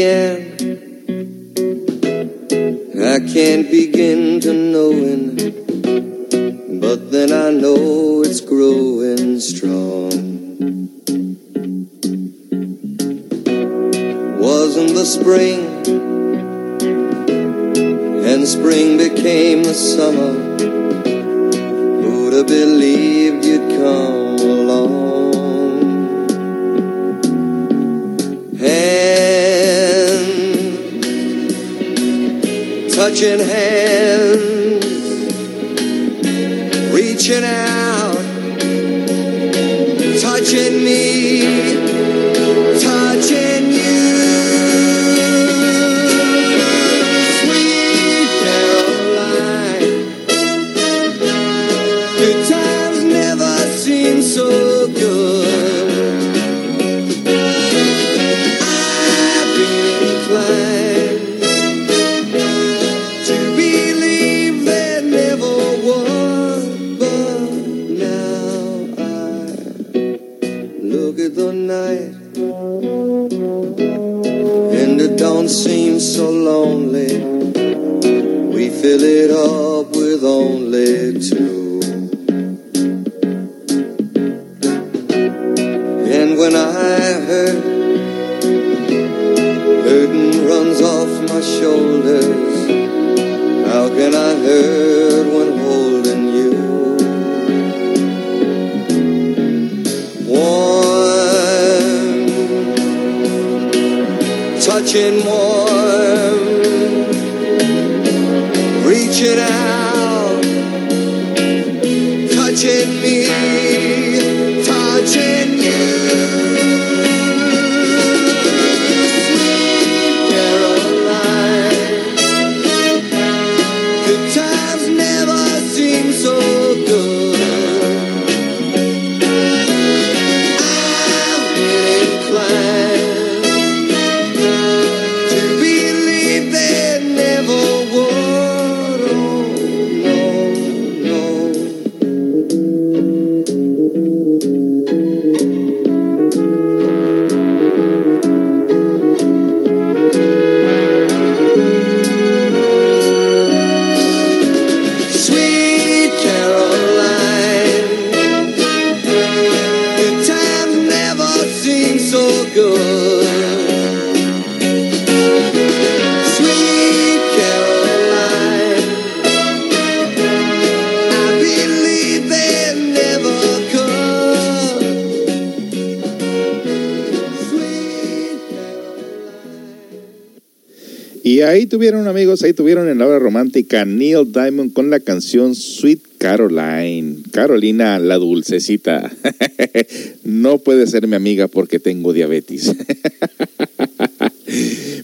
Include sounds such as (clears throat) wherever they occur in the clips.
Began, I can't begin to knowing, but then I know it's growing strong. Wasn't the spring, and spring became the summer. Who'd have believed touching hands, reaching out, And I heard. Tuvieron amigos, ahí tuvieron en la hora romántica Neil Diamond con la canción Sweet Caroline. Carolina la dulcecita. (laughs) no puede ser mi amiga porque tengo diabetes. (laughs)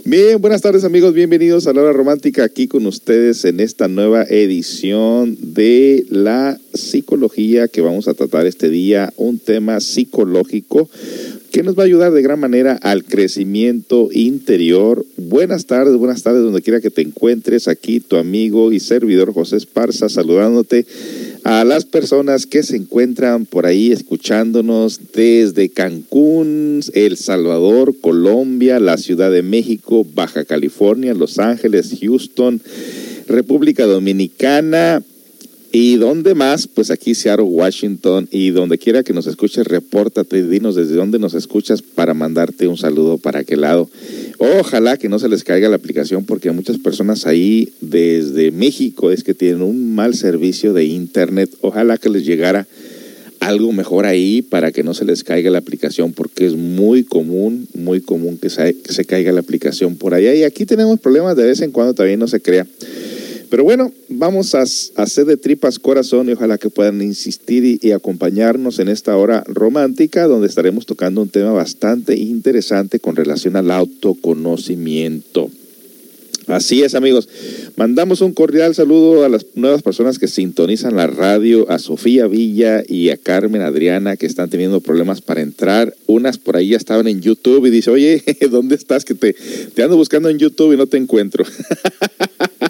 Bien, buenas tardes amigos, bienvenidos a la hora romántica aquí con ustedes en esta nueva edición de la psicología que vamos a tratar este día, un tema psicológico que nos va a ayudar de gran manera al crecimiento interior. Buenas tardes, buenas tardes, donde quiera que te encuentres. Aquí tu amigo y servidor José Esparza saludándote a las personas que se encuentran por ahí escuchándonos desde Cancún, El Salvador, Colombia, la Ciudad de México, Baja California, Los Ángeles, Houston, República Dominicana, ¿Y dónde más? Pues aquí Seattle, Washington y donde quiera que nos escuches, repórtate, dinos desde dónde nos escuchas para mandarte un saludo para aquel lado. Ojalá que no se les caiga la aplicación porque muchas personas ahí desde México es que tienen un mal servicio de internet. Ojalá que les llegara algo mejor ahí para que no se les caiga la aplicación, porque es muy común, muy común que se, que se caiga la aplicación por allá. Y aquí tenemos problemas de vez en cuando, también no se crea. Pero bueno, vamos a, hacer de tripas corazón y ojalá que puedan insistir y, acompañarnos en esta hora romántica donde estaremos tocando un tema bastante interesante con relación al autoconocimiento. Así es, amigos. Mandamos un cordial saludo a las nuevas personas que sintonizan la radio, a Sofía Villa y a Carmen Adriana, que están teniendo problemas para entrar. Unas por ahí ya estaban en YouTube y dice, oye, (laughs) ¿dónde estás? Que te, te ando buscando en YouTube y no te encuentro. (laughs)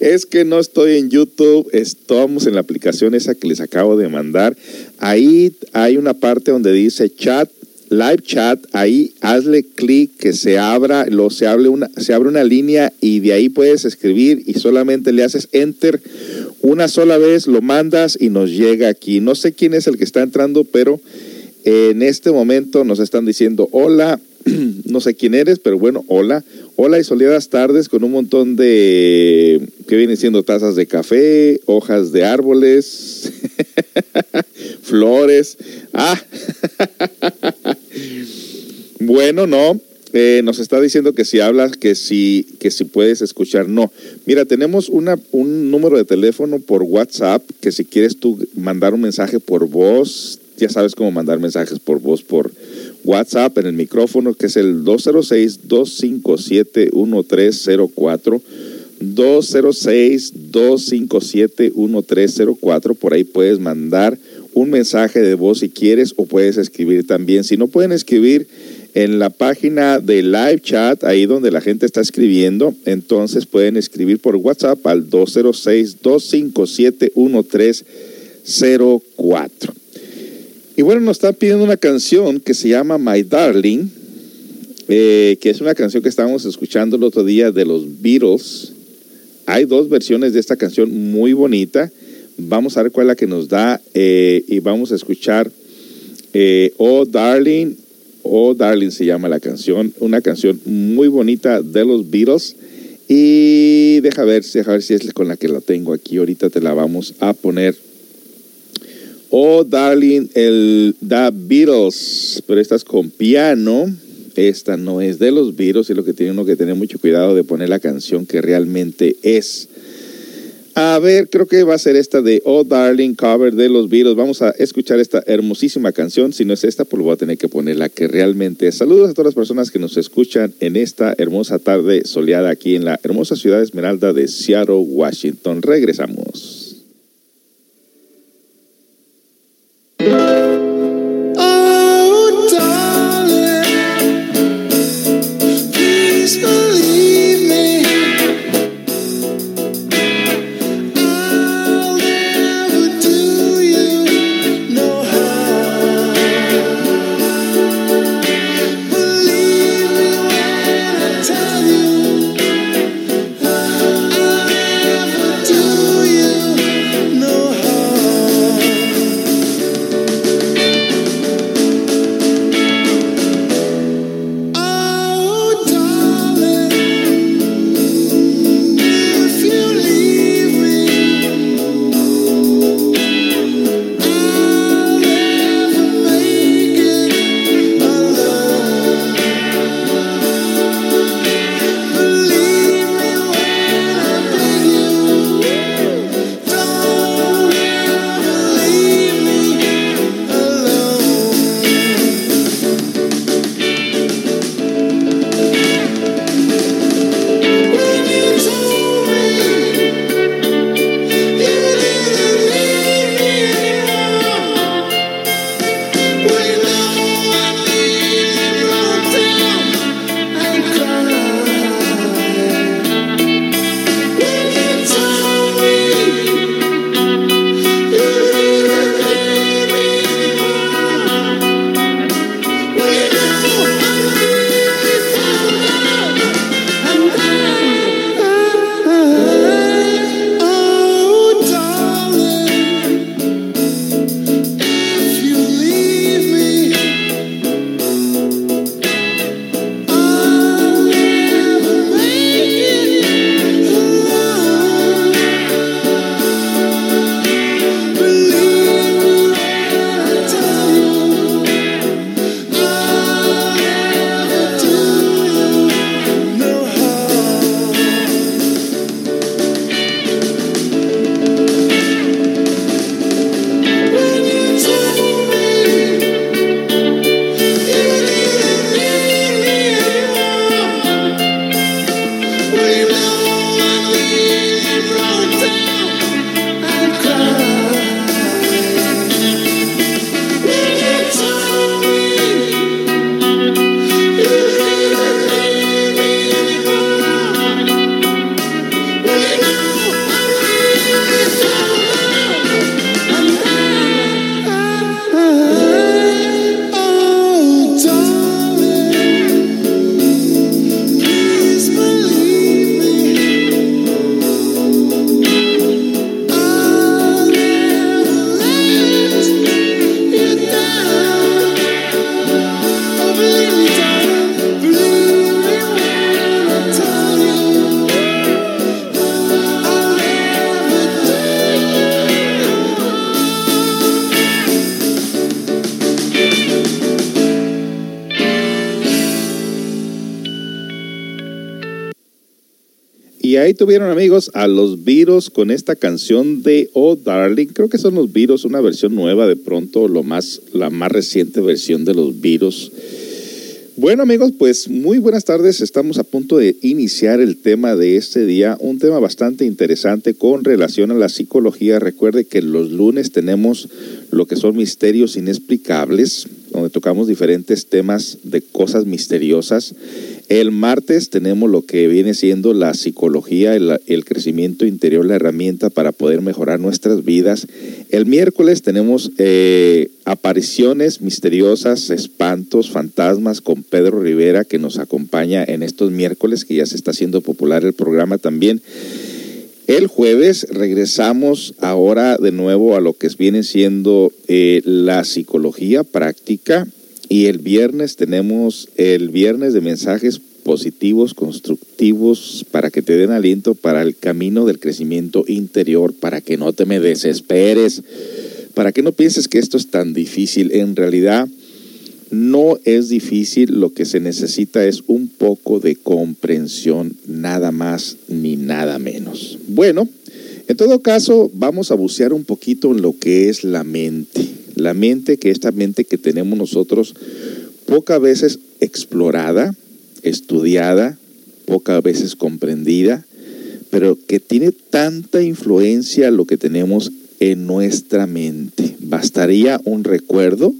es que no estoy en YouTube, estamos en la aplicación esa que les acabo de mandar. Ahí hay una parte donde dice chat live chat, ahí hazle clic que se abra, lo, se, una, se abre una línea y de ahí puedes escribir y solamente le haces enter una sola vez, lo mandas y nos llega aquí. No sé quién es el que está entrando, pero en este momento nos están diciendo hola, (clears throat) no sé quién eres, pero bueno, hola. Hola y soleadas tardes con un montón de, que vienen siendo tazas de café, hojas de árboles, (laughs) flores. Ah, (laughs) bueno, no. Eh, nos está diciendo que si hablas, que si, que si puedes escuchar. No. Mira, tenemos una, un número de teléfono por WhatsApp que si quieres tú mandar un mensaje por voz, ya sabes cómo mandar mensajes por voz por WhatsApp en el micrófono, que es el 206-257-1304. 206-257-1304. Por ahí puedes mandar un mensaje de voz si quieres o puedes escribir también. Si no pueden escribir en la página de live chat, ahí donde la gente está escribiendo, entonces pueden escribir por WhatsApp al 206-257-1304. Y bueno, nos está pidiendo una canción que se llama My Darling, eh, que es una canción que estábamos escuchando el otro día de los Beatles. Hay dos versiones de esta canción muy bonita. Vamos a ver cuál es la que nos da eh, y vamos a escuchar eh, Oh Darling, Oh Darling se llama la canción, una canción muy bonita de los Beatles. Y deja ver, deja ver si es con la que la tengo aquí. Ahorita te la vamos a poner Oh, darling, el The Beatles, pero esta es con piano. Esta no es de los Beatles y lo que tiene uno que tener mucho cuidado de poner la canción que realmente es. A ver, creo que va a ser esta de Oh Darling cover de los Beatles. Vamos a escuchar esta hermosísima canción. Si no es esta, pues voy a tener que poner la que realmente es. Saludos a todas las personas que nos escuchan en esta hermosa tarde soleada aquí en la hermosa ciudad esmeralda de Seattle, Washington. Regresamos. Tuvieron amigos a los virus con esta canción de Oh Darling. Creo que son los virus, una versión nueva de pronto, lo más, la más reciente versión de los virus. Bueno amigos, pues muy buenas tardes. Estamos a punto de iniciar el tema de este día, un tema bastante interesante con relación a la psicología. Recuerde que los lunes tenemos lo que son misterios inexplicables, donde tocamos diferentes temas de cosas misteriosas. El martes tenemos lo que viene siendo la psicología, el, crecimiento interior, la herramienta para poder mejorar nuestras vidas. El miércoles tenemos eh, apariciones misteriosas, espantos, fantasmas con Pedro Rivera que nos acompaña en estos miércoles, que ya se está haciendo popular el programa también. El jueves regresamos ahora de nuevo a lo que viene siendo eh, la psicología práctica y el viernes tenemos el viernes de mensajes positivos, constructivos, para que te den aliento para el camino del crecimiento interior, para que no te me desesperes, para que no pienses que esto es tan difícil. En realidad no es difícil, lo que se necesita es un poco de comprensión, nada más ni nada menos. Bueno, en todo caso, vamos a bucear un poquito en lo que es la mente. La mente, que esta mente que tenemos nosotros, pocas veces explorada, estudiada, pocas veces comprendida, pero que tiene tanta influencia lo que tenemos en nuestra mente. Bastaría un recuerdo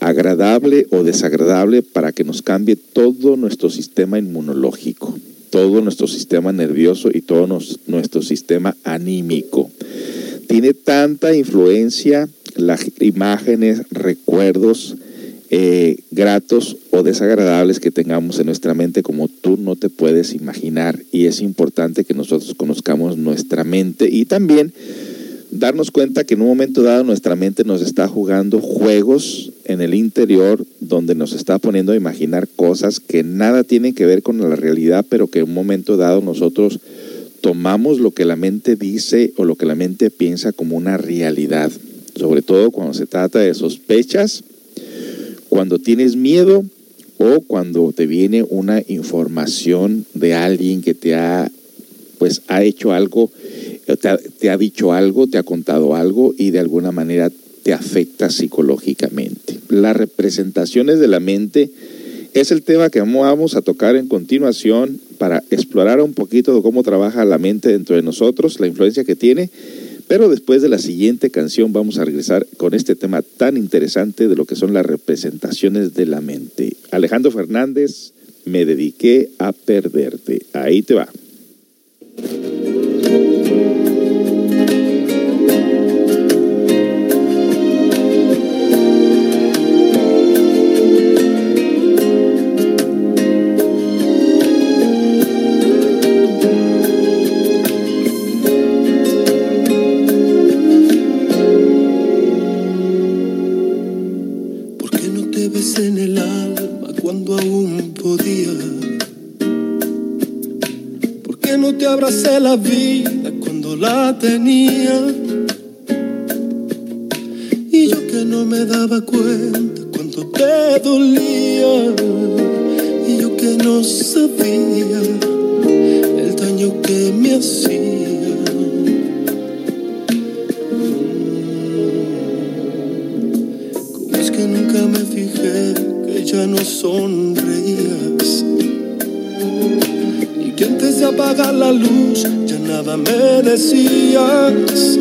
agradable o desagradable para que nos cambie todo nuestro sistema inmunológico, todo nuestro sistema nervioso y todo nuestro sistema anímico. Tiene tanta influencia las imágenes, recuerdos eh, gratos o desagradables que tengamos en nuestra mente como tú no te puedes imaginar. Y es importante que nosotros conozcamos nuestra mente y también darnos cuenta que en un momento dado nuestra mente nos está jugando juegos en el interior donde nos está poniendo a imaginar cosas que nada tienen que ver con la realidad, pero que en un momento dado nosotros tomamos lo que la mente dice o lo que la mente piensa como una realidad sobre todo cuando se trata de sospechas, cuando tienes miedo o cuando te viene una información de alguien que te ha, pues, ha hecho algo, te ha, te ha dicho algo, te ha contado algo y de alguna manera te afecta psicológicamente. Las representaciones de la mente es el tema que vamos a tocar en continuación para explorar un poquito de cómo trabaja la mente dentro de nosotros, la influencia que tiene pero después de la siguiente canción vamos a regresar con este tema tan interesante de lo que son las representaciones de la mente. Alejandro Fernández, me dediqué a perderte. Ahí te va. La vida cuando la tenía. Y yo que no me daba cuenta cuando te dolía. Y yo que no sabía el daño que me hacía. Como es que nunca me fijé que ya no sonreías apagar la luz ya nada me decías.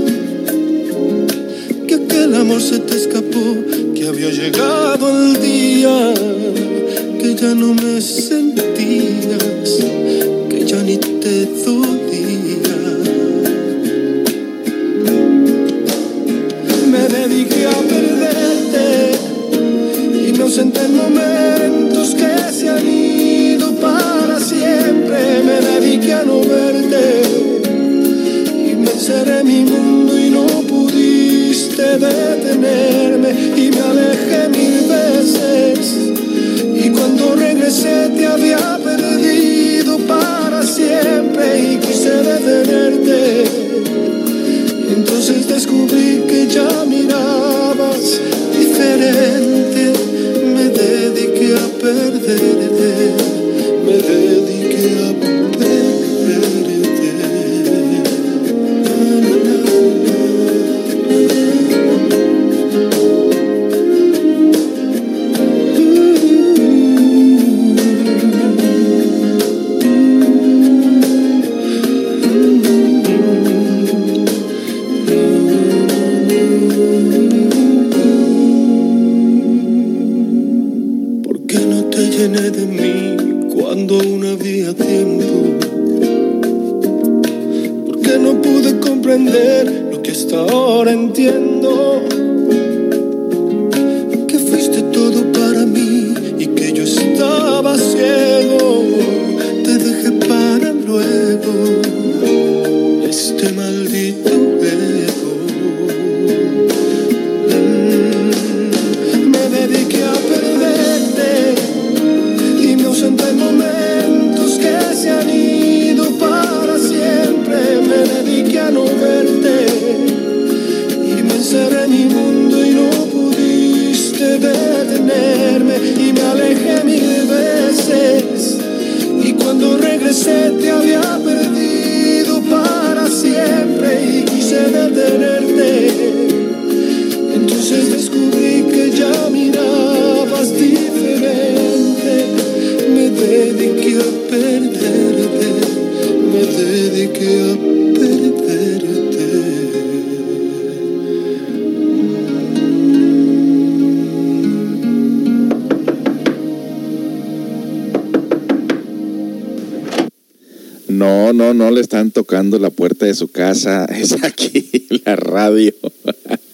Que aquel amor se te escapó, que había llegado el día, que ya no me sentías, que ya ni te dolía. De su casa. (laughs) Es aquí la radio.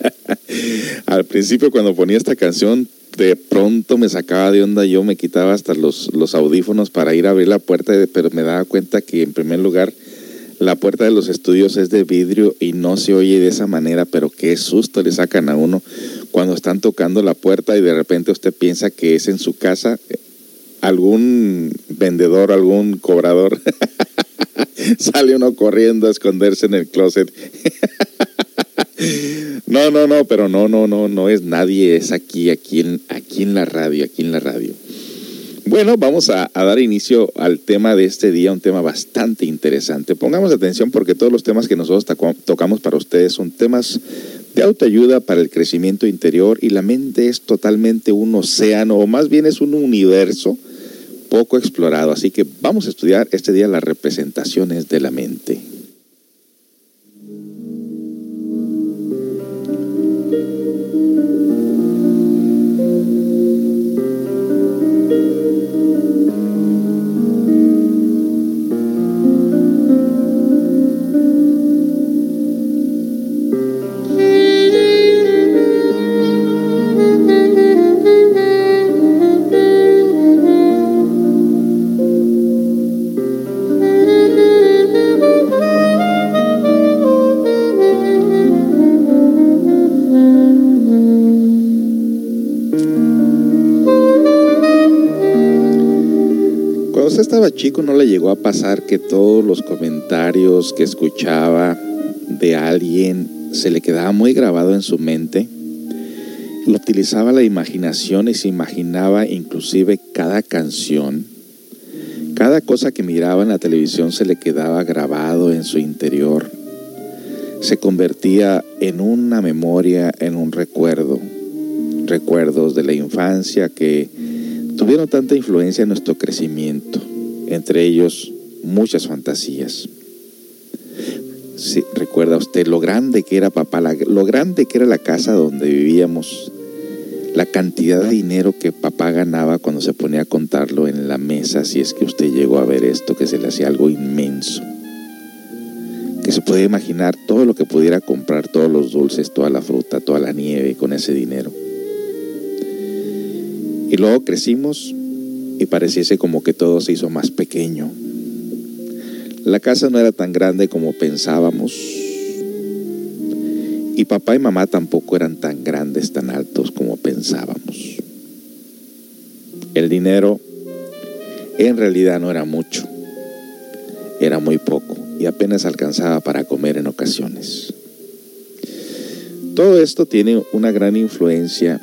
(laughs) Al principio cuando ponía esta canción, de pronto me sacaba de onda. Yo me quitaba hasta los, los audífonos para ir a abrir la puerta, pero me daba cuenta que en primer lugar la puerta de los estudios es de vidrio y no se oye de esa manera, pero qué susto le sacan a uno cuando están tocando la puerta y de repente usted piensa que es en su casa algún vendedor, algún cobrador. (laughs) (laughs) Sale uno corriendo a esconderse en el closet. (laughs) no, no, no, pero no, no, no, no es nadie, es aquí, aquí en, aquí en la radio, aquí en la radio. Bueno, vamos a, a, dar inicio al tema de este día, un tema bastante interesante. Pongamos atención porque todos los temas que nosotros tocamos para ustedes son temas de autoayuda para el crecimiento interior y la mente es totalmente un océano, o más bien es un universo poco explorado. Así que vamos a estudiar este día las representaciones de la mente. Estaba chico no le llegó a pasar que todos los comentarios que escuchaba de alguien se le quedaba muy grabado en su mente. Utilizaba la imaginación y se imaginaba inclusive cada canción. Cada cosa que miraba en la televisión se le quedaba grabado en su interior. Se convertía en una memoria, en un recuerdo. Recuerdos de la infancia que tuvieron tanta influencia en nuestro crecimiento entre ellos muchas fantasías. Sí, recuerda usted lo grande que era papá, lo grande que era la casa donde vivíamos, la cantidad de dinero que papá ganaba cuando se ponía a contarlo en la mesa, si es que usted llegó a ver esto, que se le hacía algo inmenso. Que se puede imaginar todo lo que pudiera comprar, todos los dulces, toda la fruta, toda la nieve con ese dinero. Y luego crecimos y pareciese como que todo se hizo más pequeño. La casa no era tan grande como pensábamos y papá y mamá tampoco eran tan grandes, tan altos como pensábamos. El dinero en realidad no era mucho, era muy poco y apenas alcanzaba para comer en ocasiones. Todo esto tiene una gran influencia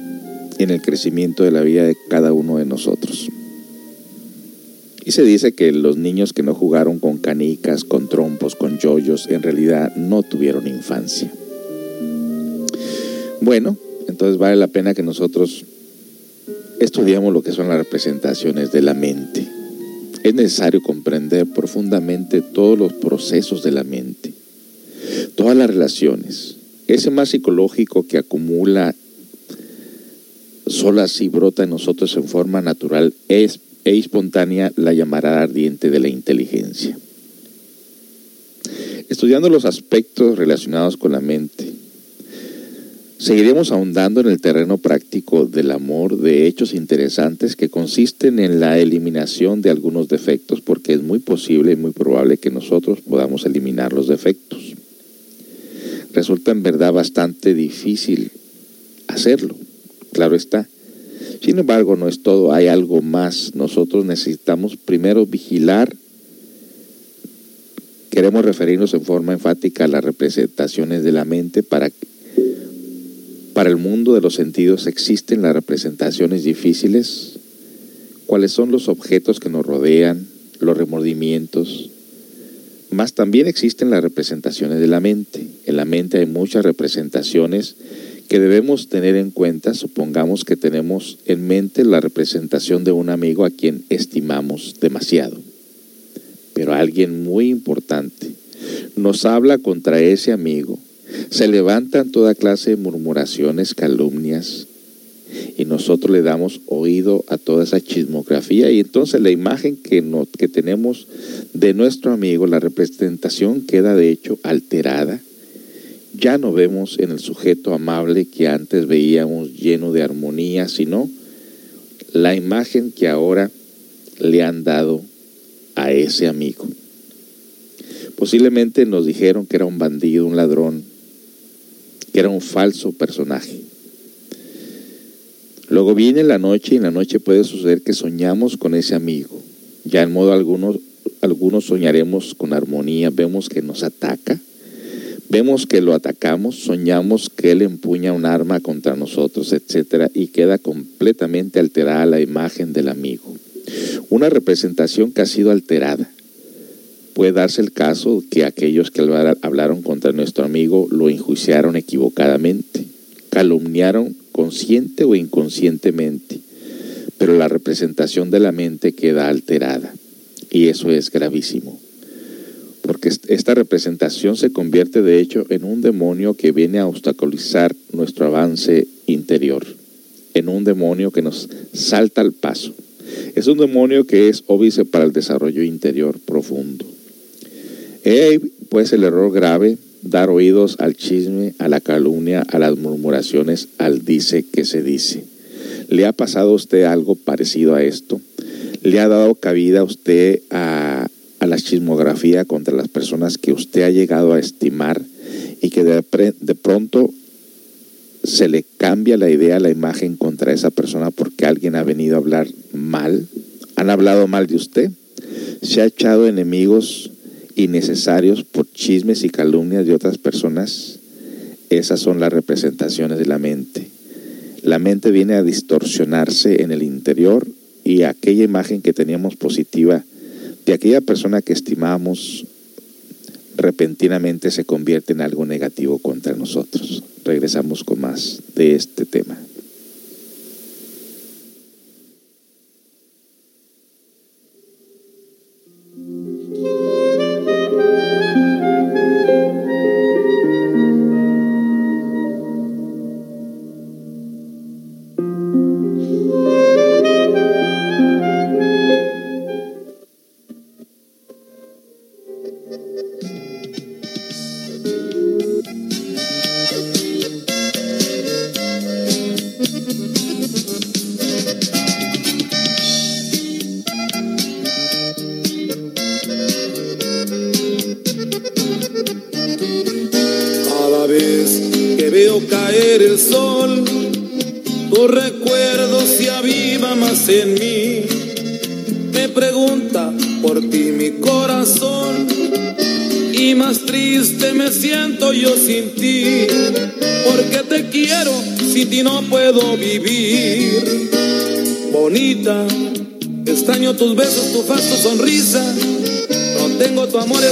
en el crecimiento de la vida de cada uno de nosotros. Y se dice que los niños que no jugaron con canicas, con trompos, con yoyos, en realidad no tuvieron infancia. Bueno, entonces vale la pena que nosotros estudiamos lo que son las representaciones de la mente. Es necesario comprender profundamente todos los procesos de la mente, todas las relaciones. Ese más psicológico que acumula solo así brota en nosotros en forma natural es e espontánea la llamará ardiente de la inteligencia. Estudiando los aspectos relacionados con la mente, seguiremos ahondando en el terreno práctico del amor de hechos interesantes que consisten en la eliminación de algunos defectos, porque es muy posible y muy probable que nosotros podamos eliminar los defectos. Resulta en verdad bastante difícil hacerlo, claro está. Sin embargo, no es todo, hay algo más. Nosotros necesitamos primero vigilar Queremos referirnos en forma enfática a las representaciones de la mente para para el mundo de los sentidos existen las representaciones difíciles. ¿Cuáles son los objetos que nos rodean, los remordimientos? Más también existen las representaciones de la mente. En la mente hay muchas representaciones que debemos tener en cuenta. Supongamos que tenemos en mente la representación de un amigo a quien estimamos demasiado pero alguien muy importante, nos habla contra ese amigo. Se levantan toda clase de murmuraciones, calumnias, y nosotros le damos oído a toda esa chismografía y entonces la imagen que, que tenemos de nuestro amigo, la representación queda de hecho alterada. Ya no vemos en el sujeto amable que antes veíamos lleno de armonía, sino la imagen que ahora le han dado a ese amigo. Posiblemente nos dijeron que era un bandido, un ladrón, que era un falso personaje. Luego viene la noche y en la noche puede suceder que soñamos con ese amigo. Ya en modo algunos, algunos soñaremos con armonía, vemos que nos ataca, vemos que lo atacamos, soñamos que él empuña un arma contra nosotros, etc. Y queda completamente alterada la imagen del amigo una representación que ha sido alterada. Puede darse el caso que aquellos que hablaron contra nuestro amigo lo enjuiciaron equivocadamente, calumniaron consciente o inconscientemente, pero la representación de la mente queda alterada y eso es gravísimo, porque esta representación se convierte de hecho en un demonio que viene a obstaculizar nuestro avance interior, en un demonio que nos salta al paso es un demonio que es óbice para el desarrollo interior profundo. pues el error grave, dar oídos al chisme, a la calumnia, a las murmuraciones, al dice que se dice. ¿Le ha pasado a usted algo parecido a esto? ¿Le ha dado cabida a usted a, a la chismografía contra las personas que usted ha llegado a estimar y que de, de pronto se le cambia la idea, la imagen contra esa persona porque alguien ha venido a hablar mal, han hablado mal de usted, se ha echado enemigos innecesarios por chismes y calumnias de otras personas, esas son las representaciones de la mente. La mente viene a distorsionarse en el interior y aquella imagen que teníamos positiva de aquella persona que estimamos repentinamente se convierte en algo negativo contra nosotros. Regresamos con más de este tema.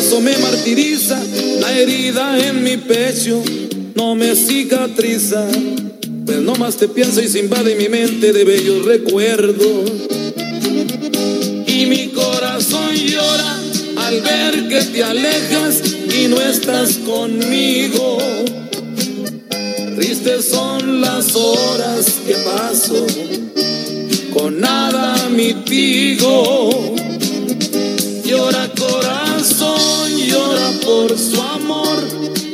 Eso me martiriza. La herida en mi pecho no me cicatriza. Pues no más te pienso y se invade mi mente de bellos recuerdos. Y mi corazón llora al ver que te alejas por su amor,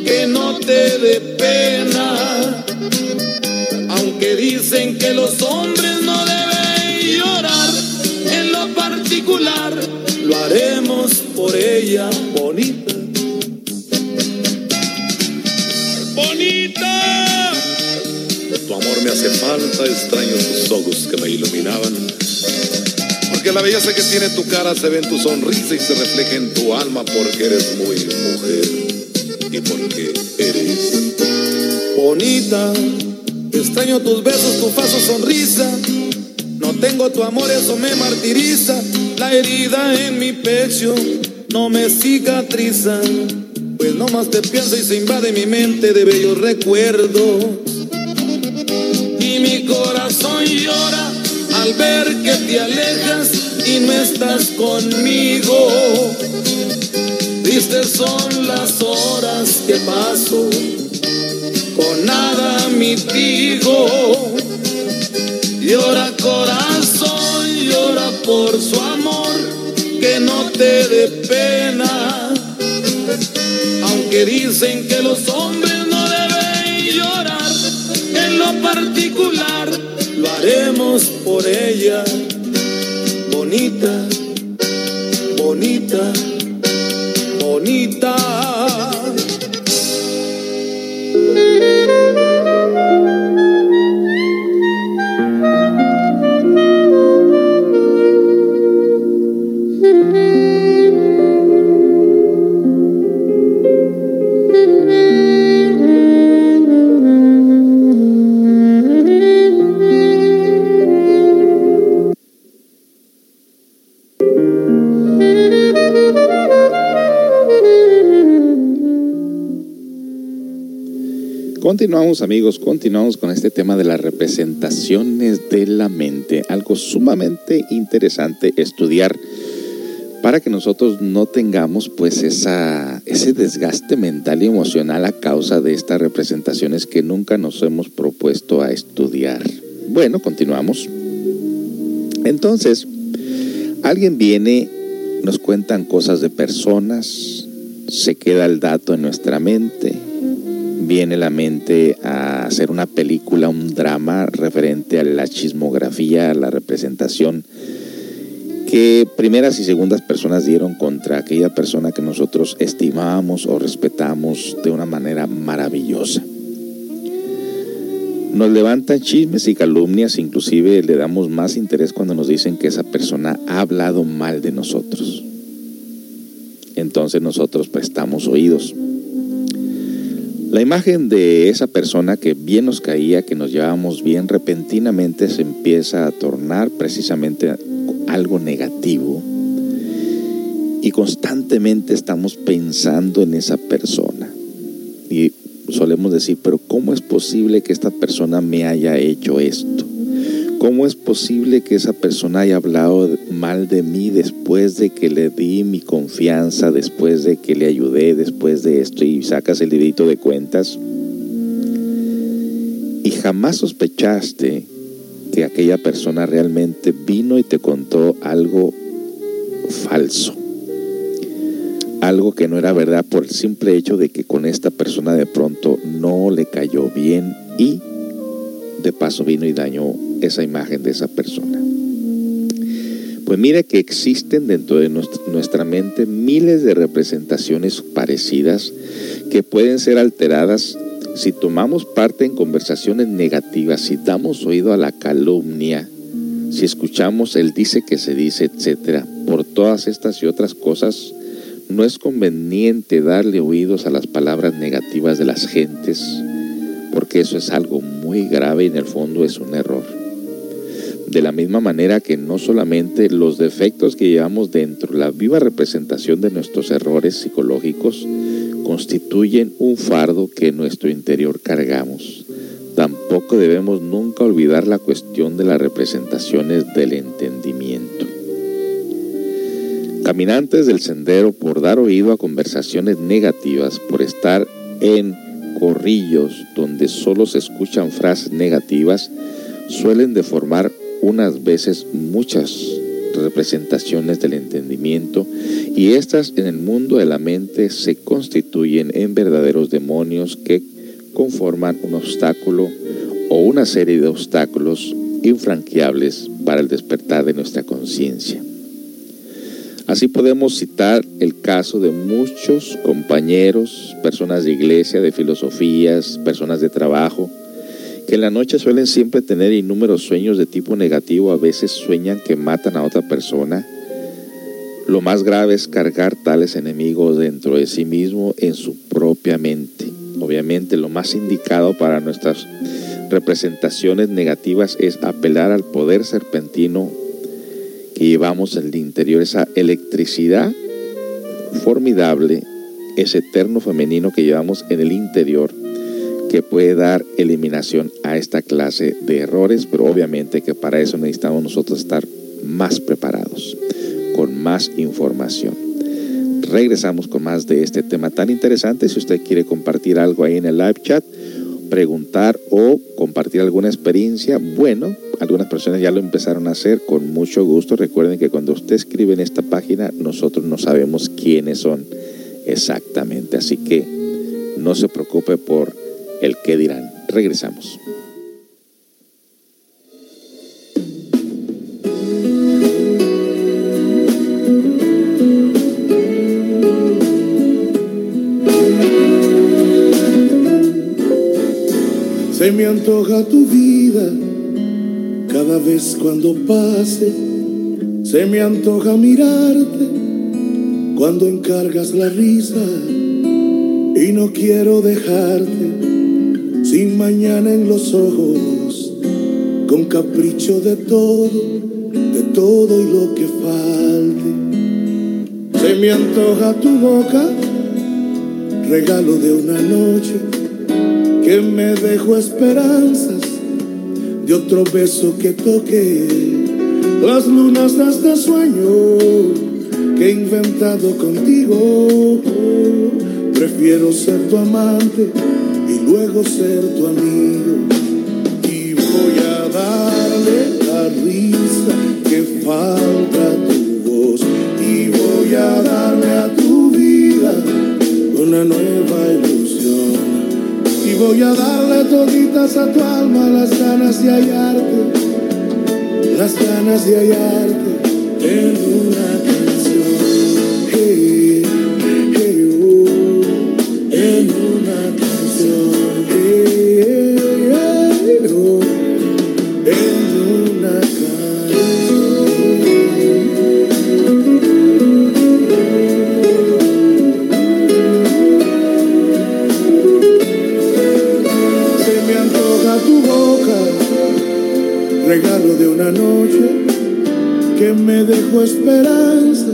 que no te dé pena. Aunque dicen que los hombres no deben llorar, en lo particular lo haremos por ella bonita. Bonita. Tu amor me hace falta, extraño tus ojos que me iluminaban. La belleza que tiene tu cara se ve en tu sonrisa y se refleja en tu alma porque eres muy mujer y porque eres bonita. Extraño tus besos, tu falsa sonrisa. No tengo tu amor, eso me martiriza. La herida en mi pecho no me cicatriza. Pues no más te pienso y se invade mi mente de bellos recuerdos. Y mi corazón llora al ver que te alejas y no estás conmigo. Tristes son las horas que paso con nada mitigo. Llora corazón, llora por su amor, que no te dé pena. Aunque dicen que los hombres por ella. Bonita, bonita, bonita. Continuamos amigos, continuamos con este tema de las representaciones de la mente, algo sumamente interesante estudiar para que nosotros no tengamos pues esa, ese desgaste mental y emocional a causa de estas representaciones que nunca nos hemos propuesto a estudiar. Bueno, continuamos. Entonces, alguien viene, nos cuentan cosas de personas, se queda el dato en nuestra mente, viene la mente a hacer una película, un drama referente a la chismografía, a la representación que primeras y segundas personas dieron contra aquella persona que nosotros estimamos o respetamos de una manera maravillosa. Nos levantan chismes y calumnias, inclusive le damos más interés cuando nos dicen que esa persona ha hablado mal de nosotros. Entonces nosotros prestamos oídos. La imagen de esa persona que bien nos caía, que nos llevábamos bien, repentinamente se empieza a tornar precisamente algo negativo y constantemente estamos pensando en esa persona. Y solemos decir, pero ¿cómo es posible que esta persona me haya hecho esto? ¿Cómo es posible que esa persona haya hablado mal de mí después de que le di mi confianza, después de que le ayudé, después de esto y sacas el librito de cuentas? Y jamás sospechaste que aquella persona realmente vino y te contó algo falso. Algo que no era verdad por el simple hecho de que con esta persona de pronto no le cayó bien y de paso vino y dañó esa imagen de esa persona. Pues mire que existen dentro de nuestra mente miles de representaciones parecidas que pueden ser alteradas si tomamos parte en conversaciones negativas, si damos oído a la calumnia, si escuchamos el dice que se dice, etcétera, por todas estas y otras cosas, no es conveniente darle oídos a las palabras negativas de las gentes, porque eso es algo muy grave y en el fondo es un error. De la misma manera que no solamente los defectos que llevamos dentro, la viva representación de nuestros errores psicológicos, constituyen un fardo que en nuestro interior cargamos. Tampoco debemos nunca olvidar la cuestión de las representaciones del entendimiento. Caminantes del sendero por dar oído a conversaciones negativas, por estar en corrillos donde solo se escuchan frases negativas, suelen deformar unas veces muchas representaciones del entendimiento y estas en el mundo de la mente se constituyen en verdaderos demonios que conforman un obstáculo o una serie de obstáculos infranqueables para el despertar de nuestra conciencia. Así podemos citar el caso de muchos compañeros, personas de iglesia, de filosofías, personas de trabajo, en la noche suelen siempre tener innúmeros sueños de tipo negativo, a veces sueñan que matan a otra persona. Lo más grave es cargar tales enemigos dentro de sí mismo en su propia mente. Obviamente lo más indicado para nuestras representaciones negativas es apelar al poder serpentino que llevamos en el interior, esa electricidad formidable, ese eterno femenino que llevamos en el interior, que puede dar eliminación a esta clase de errores, pero obviamente que para eso necesitamos nosotros estar más preparados, con más información. Regresamos con más de este tema tan interesante. Si usted quiere compartir algo ahí en el live chat, preguntar o compartir alguna experiencia, bueno, algunas personas ya lo empezaron a hacer con mucho gusto. Recuerden que cuando usted escribe en esta página, nosotros no sabemos quiénes son exactamente. Así que no se preocupe por el qué dirán. Regresamos. Se me antoja tu vida cada vez cuando pase. Se me antoja mirarte cuando encargas la risa. Y no quiero dejarte sin mañana en los ojos, con capricho de todo, de todo y lo que falte. Se me antoja tu boca, regalo de una noche que me dejó esperanzas de otro beso que toque las lunas de este sueño que he inventado contigo. Prefiero ser tu amante luego ser tu amigo. Y voy a darle la risa que falta tu voz. Y voy a darle a tu vida una nueva ilusión. Y voy a darle toditas a tu alma las ganas de hallarte, las ganas de hallarte en una que me dejó esperanza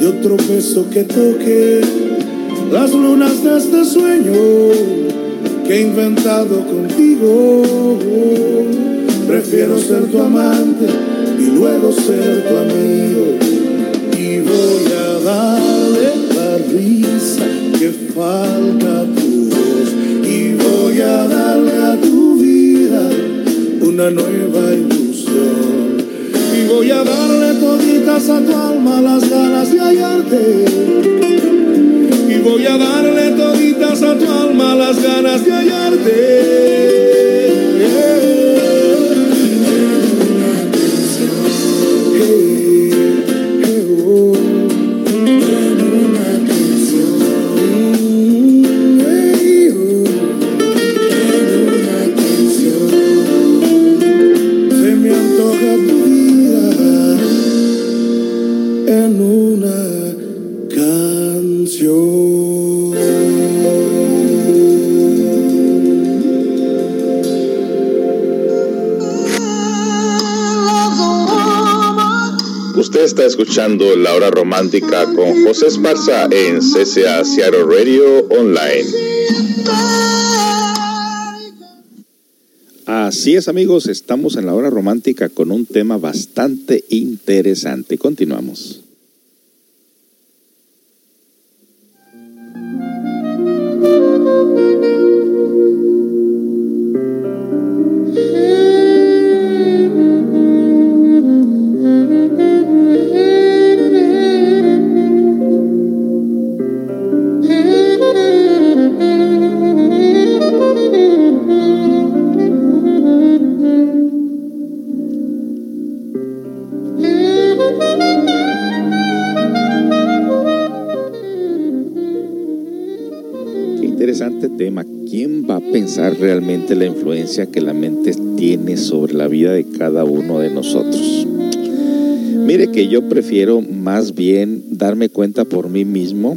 de otro beso que toque las lunas de este sueño que he inventado contigo. Prefiero ser tu amante y luego ser tu amigo. Y voy a darle la risa que falta a tu voz. Y voy a darle a tu vida una nueva ilusión. Voy a darle toditas a tu alma las ganas de hallarte. Y voy a darle toditas a tu alma las ganas de hallarte. Escuchando La Hora Romántica con José Esparza en CCA Seattle Radio Online. Así es amigos, estamos en La Hora Romántica con un tema bastante interesante. Continuamos. Realmente la influencia que la mente tiene sobre la vida de cada uno de nosotros? Mire que yo prefiero más bien darme cuenta por mí mismo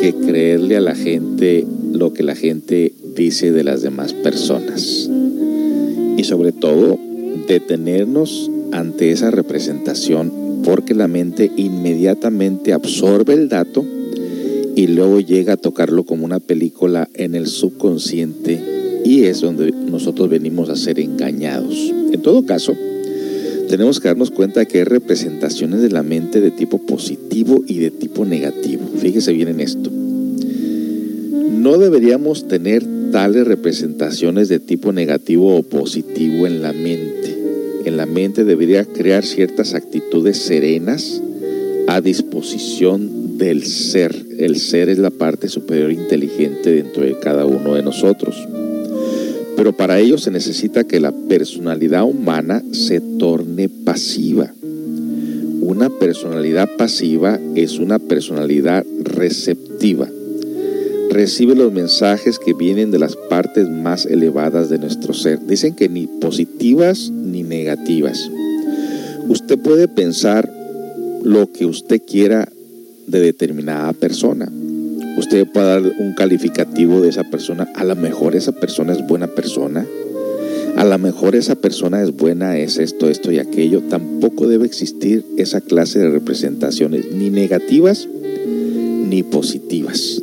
que creerle a la gente lo que la gente dice de las demás personas. Y sobre todo, detenernos ante esa representación porque la mente inmediatamente absorbe el dato y luego llega a tocarlo como una película en el subconsciente y es donde nosotros venimos a ser engañados. En todo caso, tenemos que darnos cuenta que hay representaciones de la mente de tipo positivo y de tipo negativo. Fíjese bien en esto. No deberíamos tener tales representaciones de tipo negativo o positivo en la mente. En la mente debería crear ciertas actitudes serenas a disposición del ser. El ser es la parte superior inteligente dentro de cada uno de nosotros. Pero para ello se necesita que la personalidad humana se torne pasiva. Una personalidad pasiva es una personalidad receptiva. Recibe los mensajes que vienen de las partes más elevadas de nuestro ser. Dicen que ni positivas ni negativas. Usted puede pensar lo que usted quiera de determinada persona. Usted puede dar un calificativo de esa persona. A lo mejor esa persona es buena persona. A lo mejor esa persona es buena, es esto, esto y aquello. Tampoco debe existir esa clase de representaciones, ni negativas ni positivas.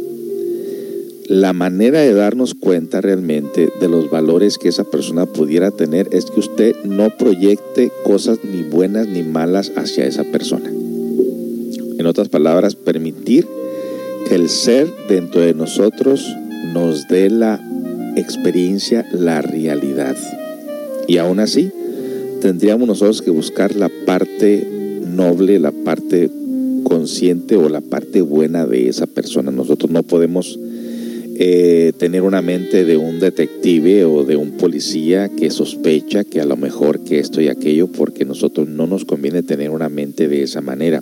La manera de darnos cuenta realmente de los valores que esa persona pudiera tener es que usted no proyecte cosas ni buenas ni malas hacia esa persona. En otras palabras, permitir el ser dentro de nosotros nos dé la experiencia, la realidad. Y aún así, tendríamos nosotros que buscar la parte noble, la parte consciente o la parte buena de esa persona. Nosotros no podemos eh, tener una mente de un detective o de un policía que sospecha que a lo mejor que esto y aquello, porque nosotros no nos conviene tener una mente de esa manera.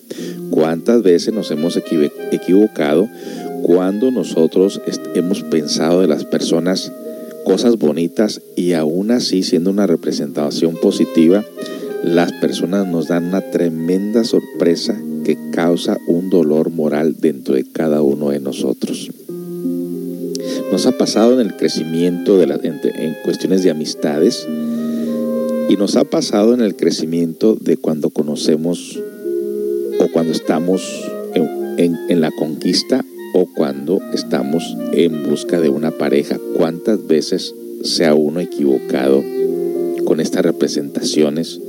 ¿Cuántas veces nos hemos equivocado cuando nosotros hemos pensado de las personas cosas bonitas y aún así siendo una representación positiva, las personas nos dan una tremenda sorpresa que causa un dolor moral dentro de cada uno de nosotros. Nos ha pasado en el crecimiento de en, cuestiones de amistades y nos ha pasado en el crecimiento de cuando conocemos o cuando estamos en, la conquista o cuando estamos en busca de una pareja. ¿Cuántas veces se ha uno equivocado con estas representaciones?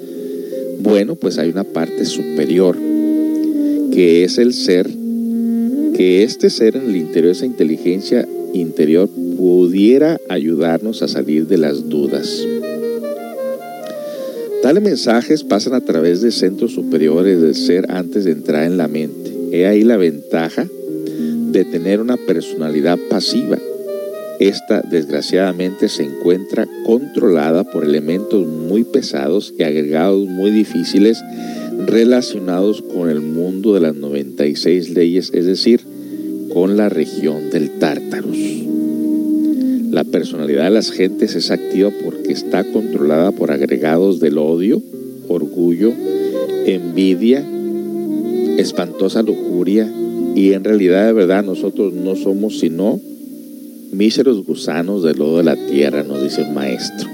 Bueno, pues hay una parte superior que es el ser, que este ser en el interior esa inteligencia interior pudiera ayudarnos a salir de las dudas. Tales mensajes pasan a través de centros superiores del ser antes de entrar en la mente. He ahí la ventaja de tener una personalidad pasiva. Esta desgraciadamente se encuentra controlada por elementos muy pesados y agregados muy difíciles relacionados con el mundo de las 96 leyes, es decir, con la región del Tártaros. La personalidad de las gentes es activa porque está controlada por agregados del odio, orgullo, envidia, espantosa lujuria y en realidad de verdad nosotros no somos sino míseros gusanos del lodo de la tierra, nos dice un maestro.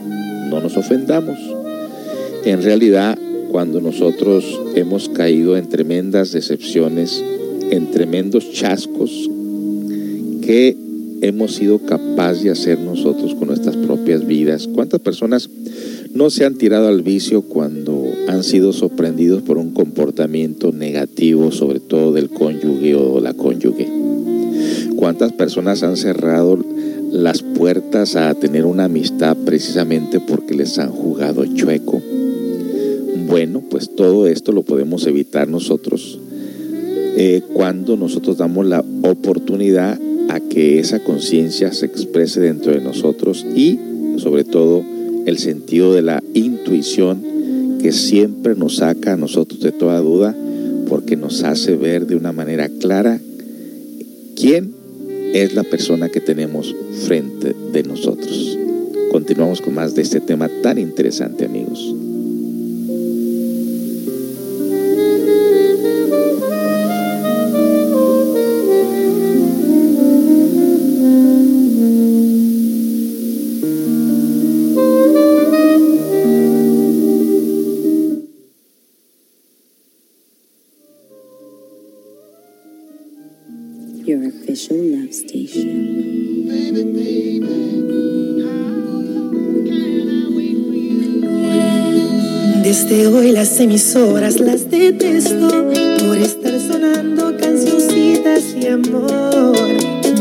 No nos ofendamos. En realidad, cuando nosotros hemos caído en tremendas decepciones, en tremendos chascos que hemos sido capaces de hacer nosotros con nuestras propias vidas. ¿Cuántas personas no se han tirado al vicio cuando han sido sorprendidos por un comportamiento negativo, sobre todo del cónyuge o la cónyuge? ¿Cuántas personas han cerrado las puertas a tener una amistad precisamente porque les han jugado chueco? Bueno, pues todo esto lo podemos evitar nosotros eh, cuando nosotros damos la oportunidad a que esa conciencia se exprese dentro de nosotros y sobre todo el sentido de la intuición que siempre nos saca a nosotros de toda duda porque nos hace ver de una manera clara quién es la persona que tenemos frente de nosotros. Continuamos con más de este tema tan interesante amigos. Mis emisoras las detesto por estar sonando cancioncitas de amor.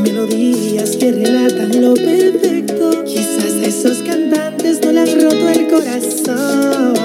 Melodías que relatan lo perfecto. Quizás esos cantantes no le han roto el corazón.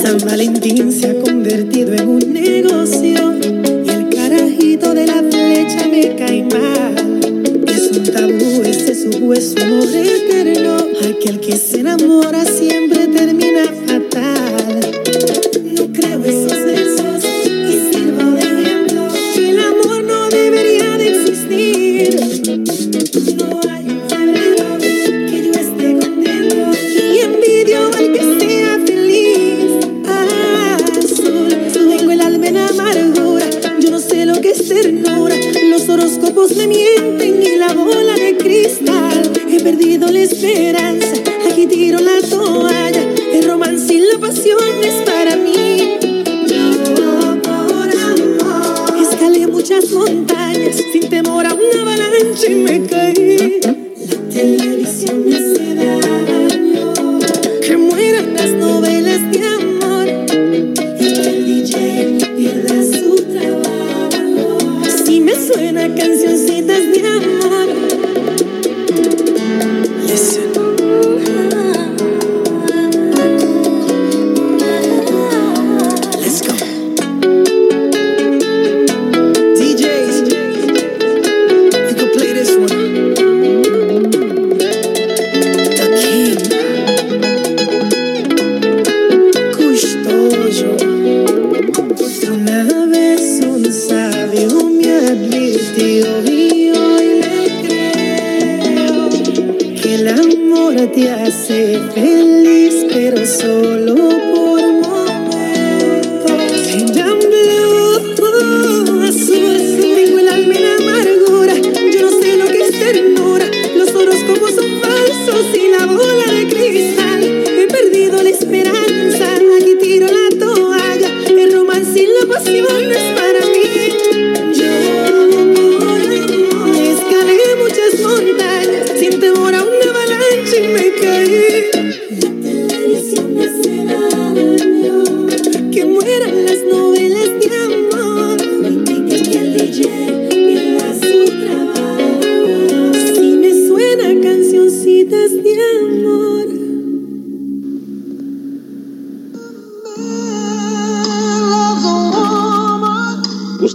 San Valentín se ha convertido en un negocio y el carajito de la flecha me cae mal. Es un tabú, ese su hueso amor eterno, aquel que se enamora siempre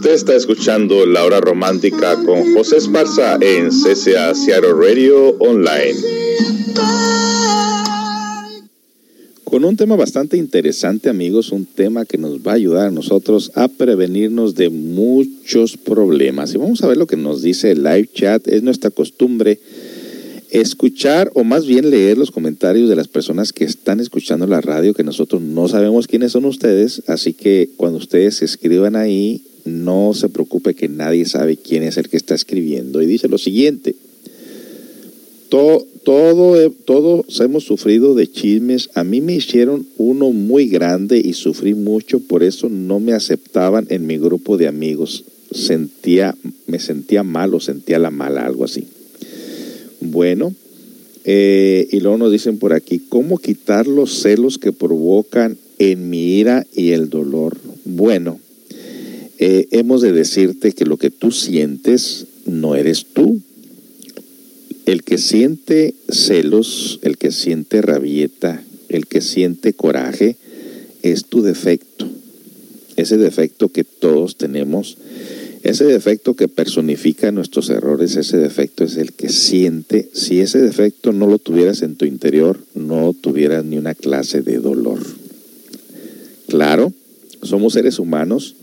Usted está escuchando La Hora Romántica con José Esparza en CCA Seattle Radio Online. Con un tema bastante interesante, amigos, un tema que nos va a ayudar a nosotros a prevenirnos de muchos problemas. Y vamos a ver lo que nos dice el live chat. Es nuestra costumbre escuchar o más bien leer los comentarios de las personas que están escuchando la radio, que nosotros no sabemos quiénes son ustedes, así que cuando ustedes escriban ahí, no se preocupe que nadie sabe quién es el que está escribiendo. Y dice lo siguiente, todo, todo, todos hemos sufrido de chismes, a mí me hicieron uno muy grande y sufrí mucho, por eso no me aceptaban en mi grupo de amigos, sentía, me sentía mal o sentía la mala, algo así. Bueno, eh, y luego nos dicen por aquí, ¿cómo quitar los celos que provocan en mi ira y el dolor? Bueno, eh, hemos de decirte que lo que tú sientes no eres tú. El que siente celos, el que siente rabieta, el que siente coraje, es tu defecto. Ese defecto que todos tenemos ese defecto que personifica nuestros errores, ese defecto es el que siente. Si ese defecto no lo tuvieras en tu interior, no tuvieras ni una clase de dolor. Claro, somos seres humanos,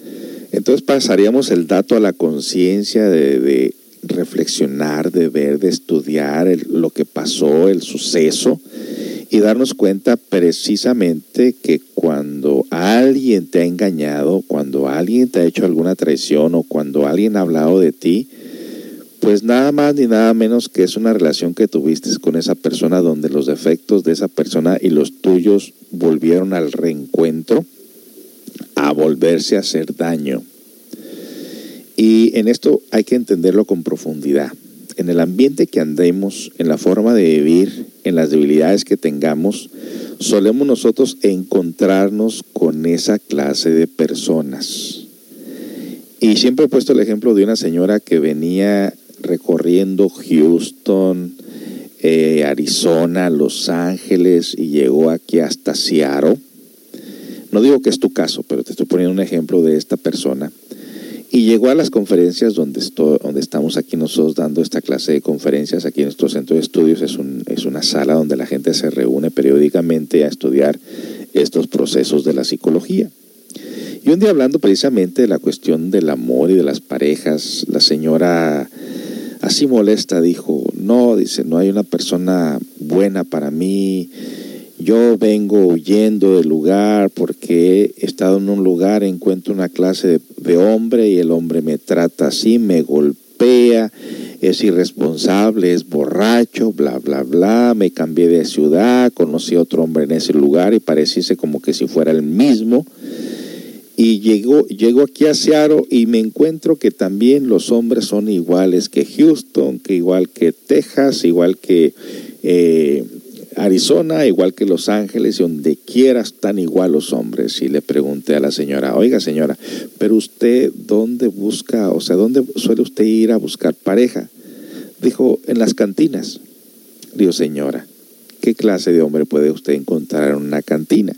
entonces pasaríamos el dato a la conciencia de, reflexionar, de ver, de estudiar lo que pasó, el suceso, y darnos cuenta precisamente que cuando alguien te ha engañado, cuando alguien te ha hecho alguna traición o cuando alguien ha hablado de ti, pues nada más ni nada menos que es una relación que tuviste con esa persona donde los defectos de esa persona y los tuyos volvieron al reencuentro a volverse a hacer daño. Y en esto hay que entenderlo con profundidad en el ambiente que andemos, en la forma de vivir, en las debilidades que tengamos, solemos nosotros encontrarnos con esa clase de personas. Y siempre he puesto el ejemplo de una señora que venía recorriendo Houston, eh, Arizona, Los Ángeles y llegó aquí hasta Seattle. No digo que es tu caso, pero te estoy poniendo un ejemplo de esta persona y llegó a las conferencias donde, donde estamos aquí nosotros dando esta clase de conferencias, aquí en nuestro centro de estudios, es, un, es una sala donde la gente se reúne periódicamente a estudiar estos procesos de la psicología. Y un día hablando precisamente de la cuestión del amor y de las parejas, la señora así molesta dijo, no, dice, no hay una persona buena para mí, yo vengo huyendo del lugar porque he estado en un lugar, encuentro una clase de, hombre y el hombre me trata así, me golpea, es irresponsable, es borracho, bla, bla, bla. Me cambié de ciudad, conocí a otro hombre en ese lugar y pareciese como que si fuera el mismo. Y llego, llego aquí a Seattle y me encuentro que también los hombres son iguales que Houston, que igual que Texas, igual que... Eh, Arizona, igual que Los Ángeles, y donde quiera están igual los hombres. Y le pregunté a la señora, oiga señora, pero usted dónde busca, o sea, dónde suele usted ir a buscar pareja? Dijo, en las cantinas. Dijo, señora, ¿qué clase de hombre puede usted encontrar en una cantina?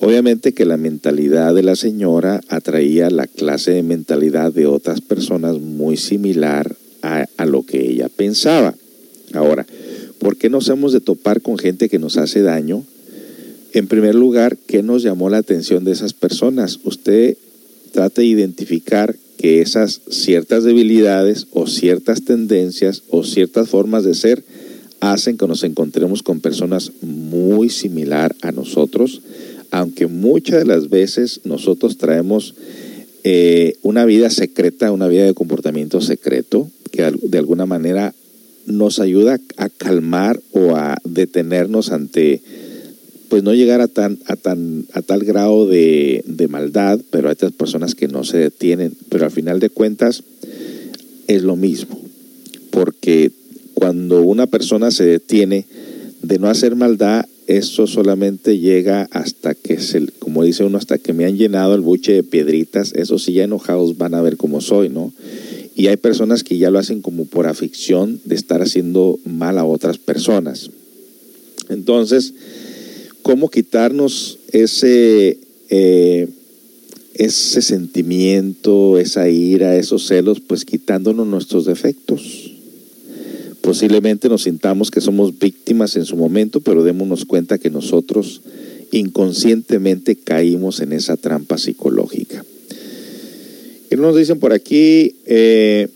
Obviamente que la mentalidad de la señora atraía la clase de mentalidad de otras personas muy similar a, a lo que ella pensaba. Ahora, ¿Por qué nos hemos de topar con gente que nos hace daño? En primer lugar, ¿qué nos llamó la atención de esas personas? Usted trate de identificar que esas ciertas debilidades o ciertas tendencias o ciertas formas de ser hacen que nos encontremos con personas muy similar a nosotros, aunque muchas de las veces nosotros traemos eh, una vida secreta, una vida de comportamiento secreto, que de alguna manera nos ayuda a calmar o a detenernos ante, pues no llegar a, tan, a, tan, a tal grado de, de maldad, pero hay otras personas que no se detienen, pero al final de cuentas es lo mismo, porque cuando una persona se detiene de no hacer maldad, eso solamente llega hasta que, se, como dice uno, hasta que me han llenado el buche de piedritas, eso sí ya enojados van a ver cómo soy, ¿no? Y hay personas que ya lo hacen como por afición de estar haciendo mal a otras personas. Entonces, ¿cómo quitarnos ese, eh, ese sentimiento, esa ira, esos celos? Pues quitándonos nuestros defectos. Posiblemente nos sintamos que somos víctimas en su momento, pero démonos cuenta que nosotros inconscientemente caímos en esa trampa psicológica. Nos dicen por aquí, eh,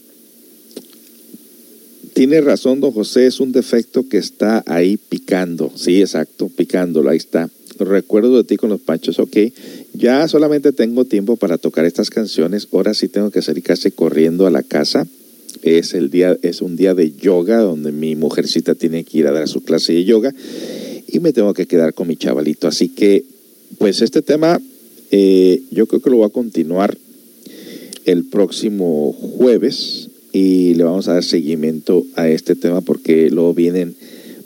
tiene razón don José, es un defecto que está ahí picando. Sí, exacto, picándolo, ahí está. Recuerdo de ti con los panchos, ok. Ya solamente tengo tiempo para tocar estas canciones. Ahora sí tengo que salir casi corriendo a la casa. Es, el día, es un día de yoga donde mi mujercita tiene que ir a dar su clase de yoga y me tengo que quedar con mi chavalito. Así que, pues este tema eh, yo creo que lo voy a continuar el próximo jueves y le vamos a dar seguimiento a este tema porque luego vienen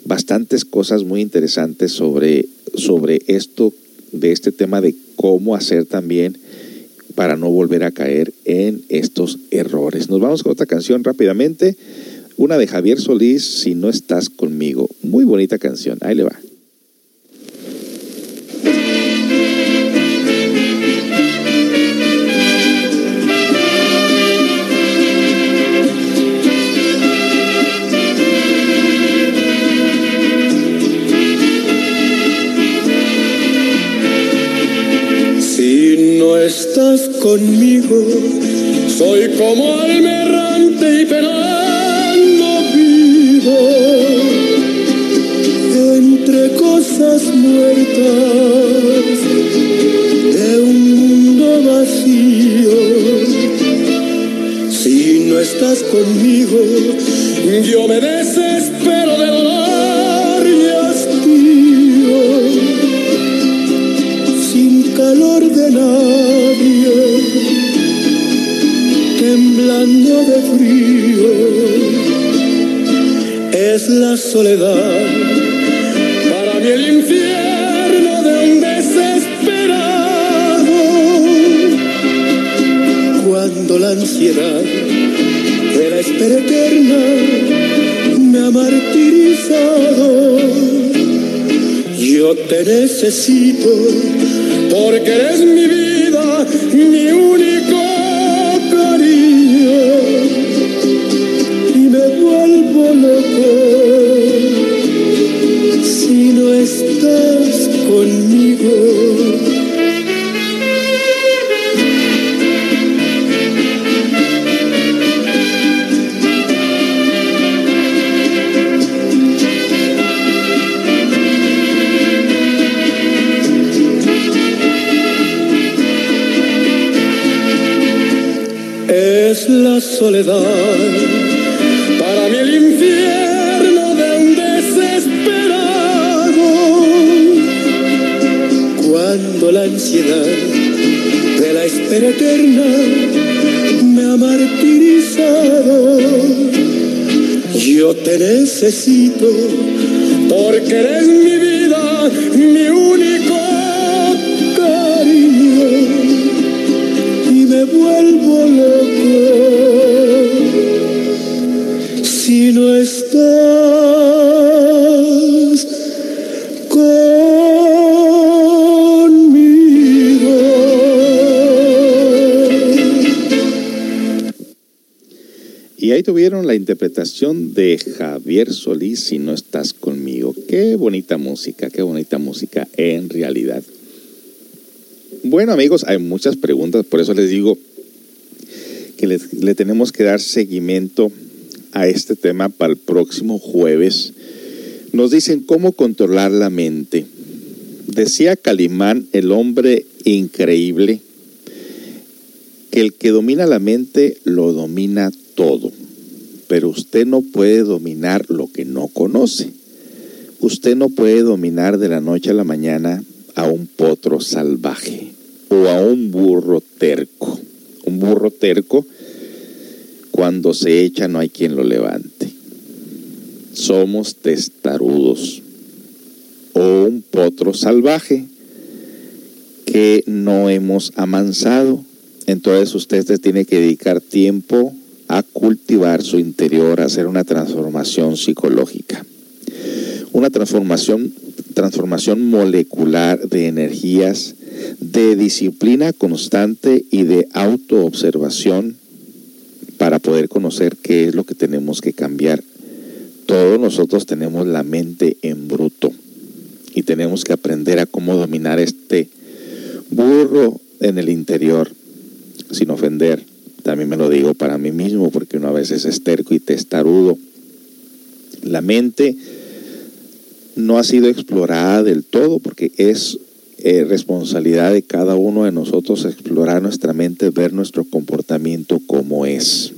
bastantes cosas muy interesantes sobre, sobre esto, de este tema de cómo hacer también para no volver a caer en estos errores. Nos vamos con otra canción rápidamente, una de Javier Solís, Si no estás conmigo. Muy bonita canción, ahí le va. Estás conmigo, soy como almerrante y penando vivo entre cosas muertas de un mundo vacío. Si no estás conmigo, yo me desespero de nada temblando de frío, es la soledad, para mí el infierno de un desesperado, cuando la ansiedad de la espera eterna me ha martirizado. Yo te necesito porque eres mi vida, mi único si no estás conmigo. Es la soledad la ansiedad de la espera eterna me ha martirizado. Yo te necesito porque eres mi vida, mi único cariño y me vuelvo no estás ahí tuvieron la interpretación de Javier Solís, Si no estás conmigo. Qué bonita música, qué bonita música en realidad. Bueno amigos, hay muchas preguntas, por eso les digo que le, tenemos que dar seguimiento a este tema para el próximo jueves. Nos dicen cómo controlar la mente. Decía Calimán, el hombre increíble, que el que domina la mente lo domina todo pero usted no puede dominar lo que no conoce. Usted no puede dominar de la noche a la mañana a un potro salvaje o a un burro terco. Un burro terco, cuando se echa no hay quien lo levante. Somos testarudos. O un potro salvaje que no hemos amansado. Entonces usted tiene que dedicar tiempo a cultivar su interior, a hacer una transformación psicológica. Una transformación, transformación molecular de energías, de disciplina constante y de autoobservación para poder conocer qué es lo que tenemos que cambiar. Todos nosotros tenemos la mente en bruto y tenemos que aprender a cómo dominar este burro en el interior sin ofender también me lo digo para mí mismo, porque uno a veces es terco y testarudo. La mente no ha sido explorada del todo porque es eh, responsabilidad de cada uno de nosotros explorar nuestra mente, ver nuestro comportamiento como es.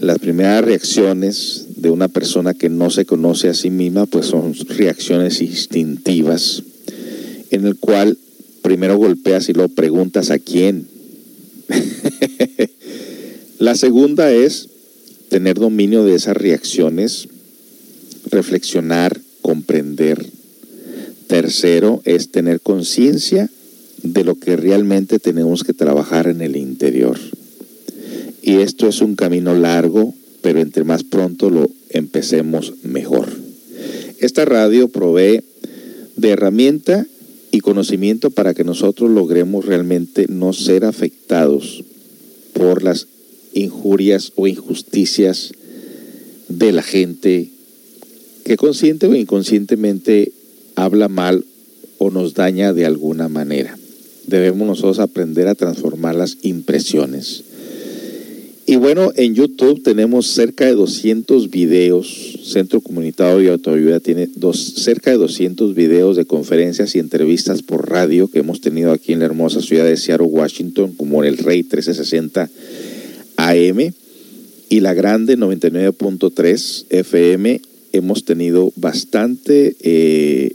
Las primeras reacciones de una persona que no se conoce a sí misma, pues son reacciones instintivas, en el cual primero golpeas y luego preguntas a quién. (laughs) La segunda es tener dominio de esas reacciones, reflexionar, comprender. Tercero es tener conciencia de lo que realmente tenemos que trabajar en el interior. Y esto es un camino largo, pero entre más pronto lo empecemos mejor. Esta radio provee de herramienta y conocimiento para que nosotros logremos realmente no ser afectados por las injurias o injusticias de la gente que consciente o inconscientemente habla mal o nos daña de alguna manera. Debemos nosotros aprender a transformar las impresiones. Y bueno, en YouTube tenemos cerca de 200 videos. Centro Comunitario de Autoayuda tiene dos, cerca de 200 videos de conferencias y entrevistas por radio que hemos tenido aquí en la hermosa ciudad de Seattle, Washington, como el Rey 1360 AM y la Grande 99.3 FM. Hemos tenido bastante eh,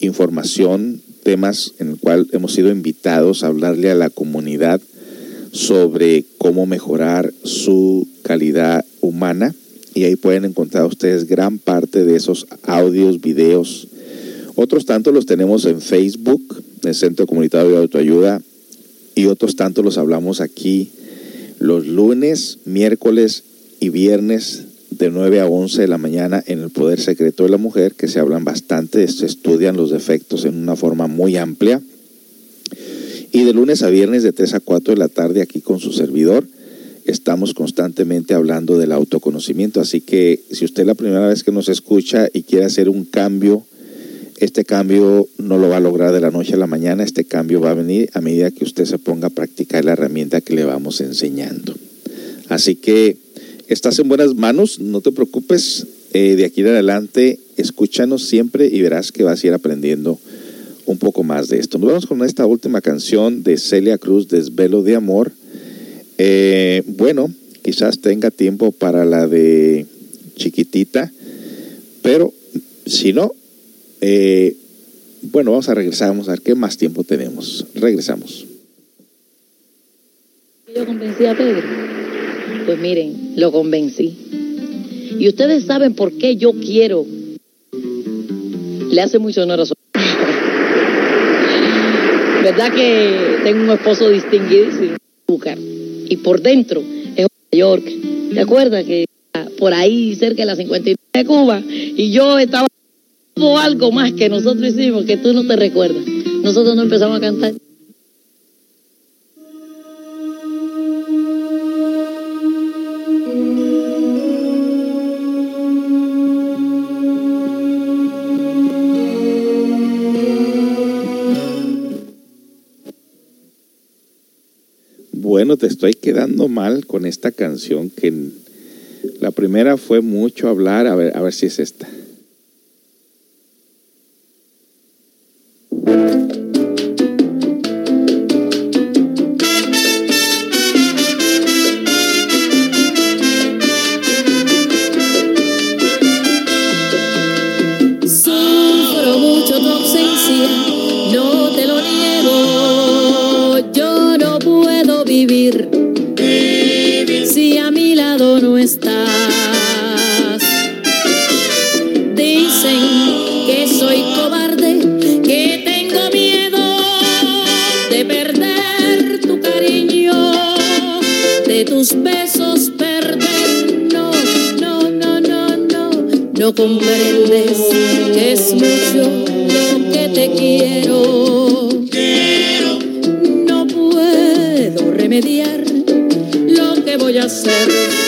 información, temas en el cual hemos sido invitados a hablarle a la comunidad sobre cómo mejorar su calidad humana y ahí pueden encontrar ustedes gran parte de esos audios, videos. Otros tantos los tenemos en Facebook, el Centro Comunitario de Autoayuda, y otros tantos los hablamos aquí los lunes, miércoles y viernes de 9 a 11 de la mañana en el Poder Secreto de la Mujer, que se hablan bastante, se estudian los defectos en una forma muy amplia y de lunes a viernes de 3 a 4 de la tarde aquí con su servidor. Estamos constantemente hablando del autoconocimiento, así que si usted es la primera vez que nos escucha y quiere hacer un cambio, este cambio no lo va a lograr de la noche a la mañana, este cambio va a venir a medida que usted se ponga a practicar la herramienta que le vamos enseñando. Así que estás en buenas manos, no te preocupes, eh, de aquí en adelante escúchanos siempre y verás que vas a ir aprendiendo un poco más de esto. Nos vamos con esta última canción de Celia Cruz, Desvelo de Amor. Eh, bueno, quizás tenga tiempo para la de Chiquitita, pero si no, eh, bueno, vamos a regresar, vamos a ver qué más tiempo tenemos. Regresamos. Yo convencí a Pedro. Pues miren, lo convencí. Y ustedes saben por qué yo quiero. Le hace mucho honor a su (laughs) ¿Verdad que tengo un esposo distinguidísimo? Y por dentro es Nueva York. ¿Te acuerdas que por ahí cerca de la 53 de Cuba y yo estaba algo más que nosotros hicimos que tú no te recuerdas? Nosotros no empezamos a cantar. Bueno, te estoy quedando mal con esta canción que la primera fue mucho hablar, a ver, a ver si es esta. Comprendes que es mucho lo que te quiero. Quiero. No puedo remediar lo que voy a hacer.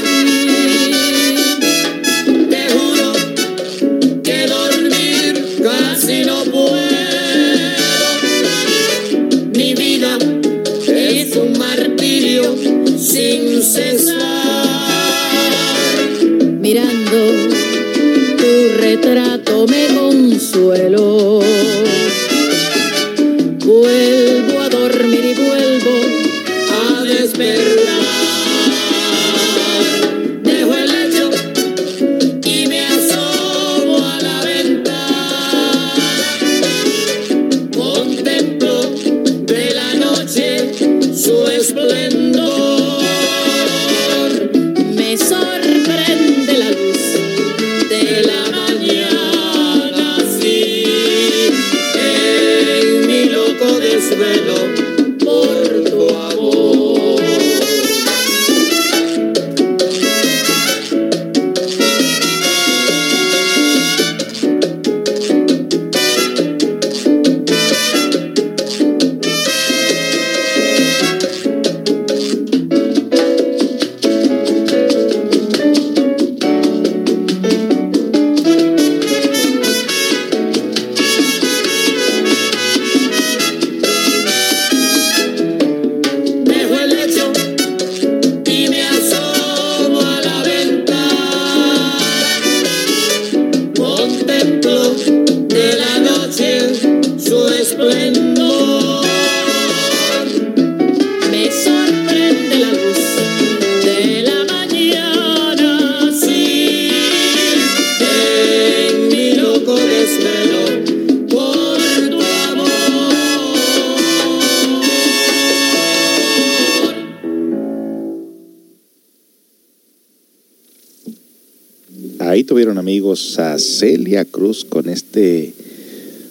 Ahí tuvieron amigos a Celia Cruz con este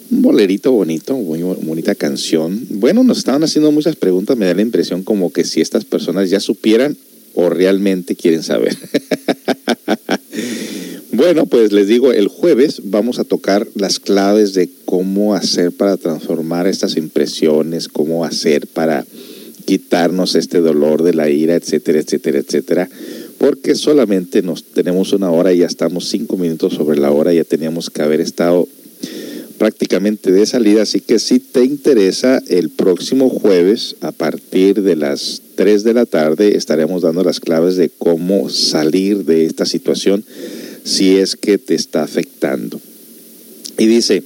bolerito bonito, muy bonita canción. Bueno, nos estaban haciendo muchas preguntas, me da la impresión como que si estas personas ya supieran o realmente quieren saber. (laughs) bueno, pues les digo, el jueves vamos a tocar las claves de cómo hacer para transformar estas impresiones, cómo hacer para quitarnos este dolor de la ira, etcétera, etcétera, etcétera, porque solamente nos tenemos una hora y ya estamos cinco minutos sobre la hora, ya teníamos que haber estado prácticamente de salida, así que si te interesa, el próximo jueves a partir de las 3 de la tarde estaremos dando las claves de cómo salir de esta situación si es que te está afectando. Y dice,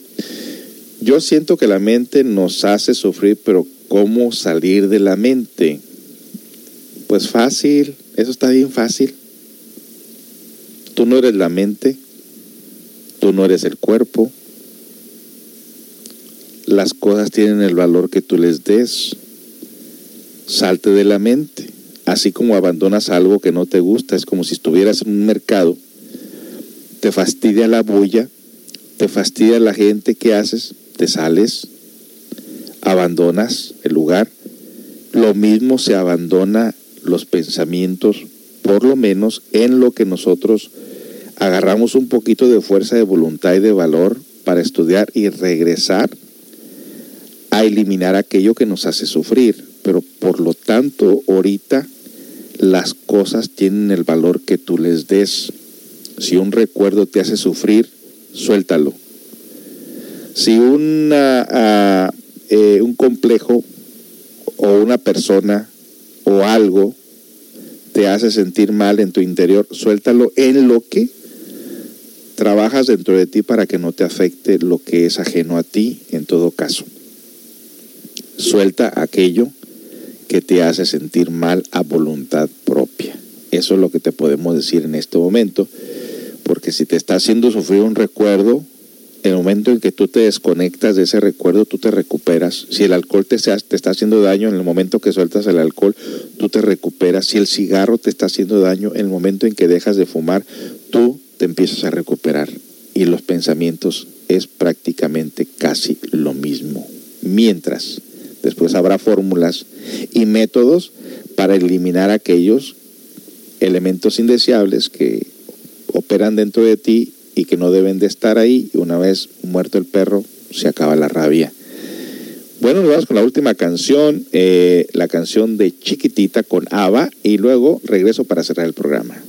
yo siento que la mente nos hace sufrir, pero ¿cómo salir de la mente? Pues fácil, eso está bien fácil. Tú no eres la mente, tú no eres el cuerpo, las cosas tienen el valor que tú les des. Salte de la mente. Así como abandonas algo que no te gusta, es como si estuvieras en un mercado, te fastidia la bulla, te fastidia la gente que haces, te sales, abandonas el lugar. Lo mismo se abandona los pensamientos, por lo menos en lo que nosotros agarramos un poquito de fuerza de voluntad y de valor para estudiar y regresar a eliminar aquello que nos hace sufrir. Pero por lo tanto, ahorita las cosas tienen el valor que tú les des. Si un recuerdo te hace sufrir, suéltalo. Si una, ah, eh, un complejo o una persona o algo te hace sentir mal en tu interior, suéltalo en lo que trabajas dentro de ti para que no te afecte lo que es ajeno a ti en todo caso. Suelta aquello que te hace sentir mal a voluntad propia. Eso es lo que te podemos decir en este momento, porque si te está haciendo sufrir un recuerdo, el momento en que tú te desconectas de ese recuerdo, tú te recuperas. Si el alcohol te, te está haciendo daño, en el momento que sueltas el alcohol, tú te recuperas. Si el cigarro te está haciendo daño, en el momento en que dejas de fumar, tú te empiezas a recuperar. Y los pensamientos es prácticamente casi lo mismo. Mientras, después habrá fórmulas y métodos para eliminar aquellos elementos indeseables que operan dentro de ti y que no deben de estar ahí. Una vez muerto el perro, se acaba la rabia. Bueno, nos vamos con la última canción, eh, la canción de Chiquitita con Ava, y luego regreso para cerrar el programa.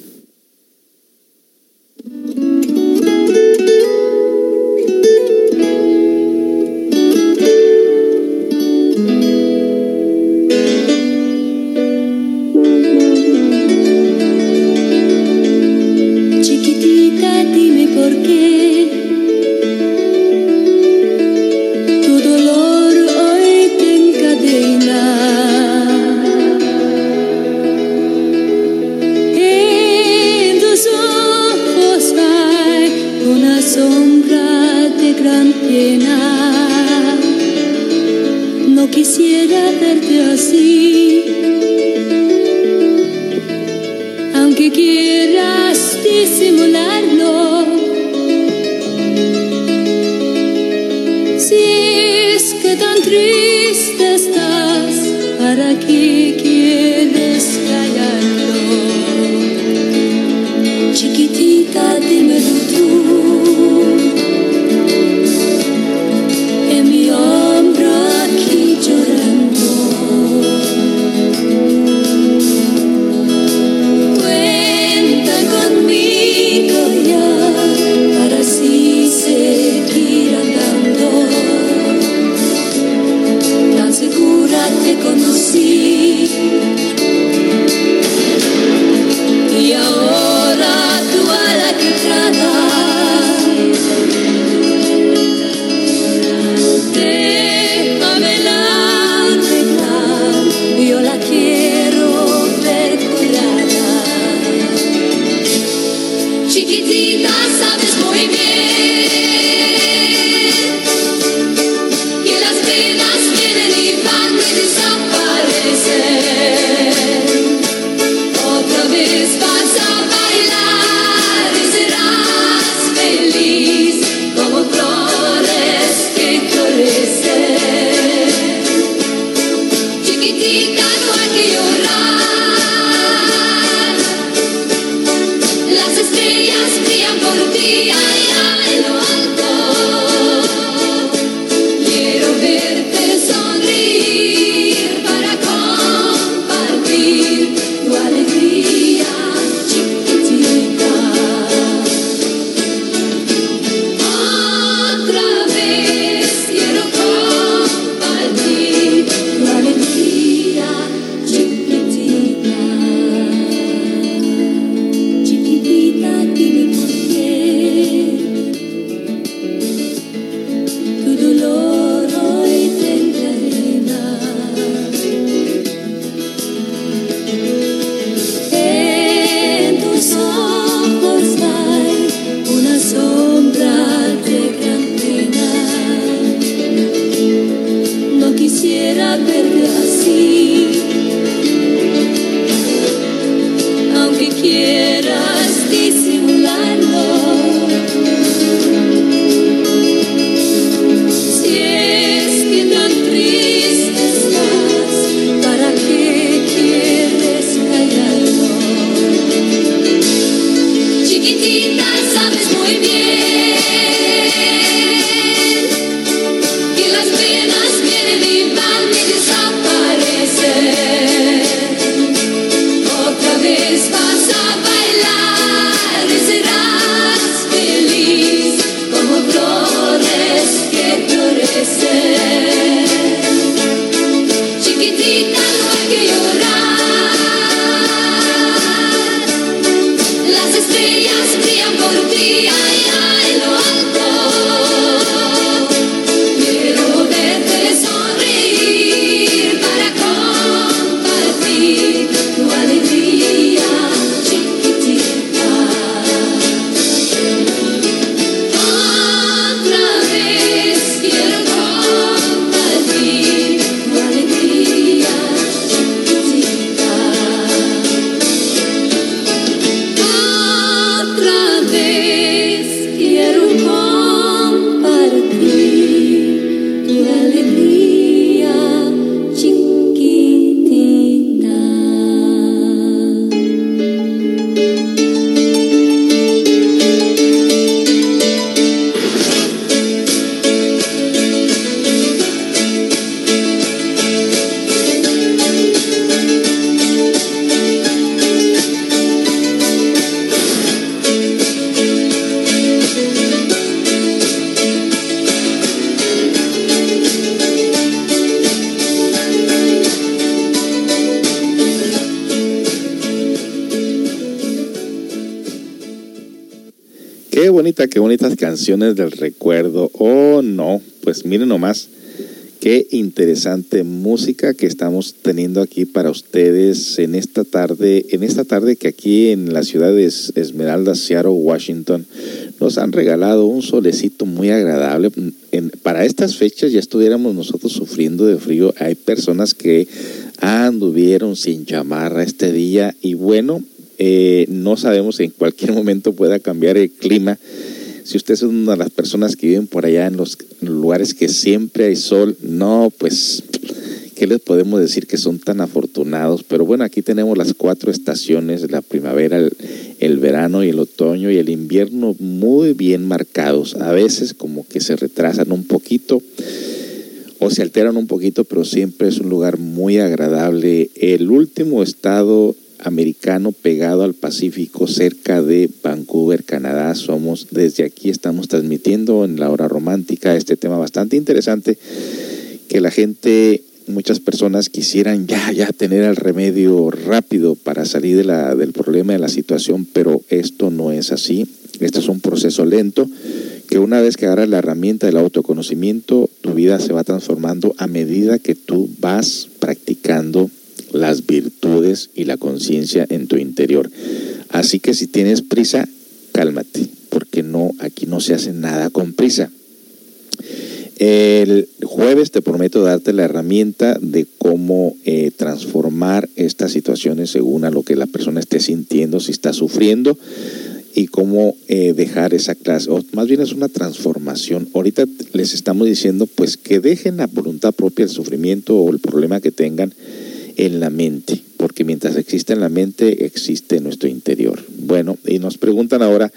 qué bonitas canciones del recuerdo. Oh, no, pues miren nomás, qué interesante música que estamos teniendo aquí para ustedes en esta tarde, en esta tarde que aquí en la ciudad de Esmeralda, Seattle, Washington, nos han regalado un solecito muy agradable. Para estas fechas ya estuviéramos nosotros sufriendo de frío. Hay personas que anduvieron sin chamarra este día y bueno, eh, no sabemos en cualquier momento pueda cambiar el clima. Si usted es una de las personas que viven por allá en los lugares que siempre hay sol, no, pues, ¿qué les podemos decir que son tan afortunados? Pero bueno, aquí tenemos las cuatro estaciones, la primavera, el, el verano y el otoño y el invierno muy bien marcados. A veces como que se retrasan un poquito o se alteran un poquito, pero siempre es un lugar muy agradable. El último estado americano pegado al Pacífico, cerca de Vancouver, Canadá. Somos, desde aquí estamos transmitiendo en la hora romántica este tema bastante interesante que la gente, muchas personas quisieran ya, ya tener el remedio rápido para salir de la, del problema, de la situación, pero esto no es así. Esto es un proceso lento que una vez que agarras la herramienta del autoconocimiento, tu vida se va transformando a medida que tú vas practicando las virtudes y la conciencia en tu interior. Así que si tienes prisa, cálmate, porque no, aquí no se hace nada con prisa. El jueves te prometo darte la herramienta de cómo eh, transformar estas situaciones según a lo que la persona esté sintiendo, si está sufriendo y cómo eh, dejar esa clase, o más bien es una transformación. Ahorita les estamos diciendo pues que dejen a voluntad propia el sufrimiento o el problema que tengan en la mente, porque mientras existe en la mente, existe en nuestro interior. Bueno, y nos preguntan ahora,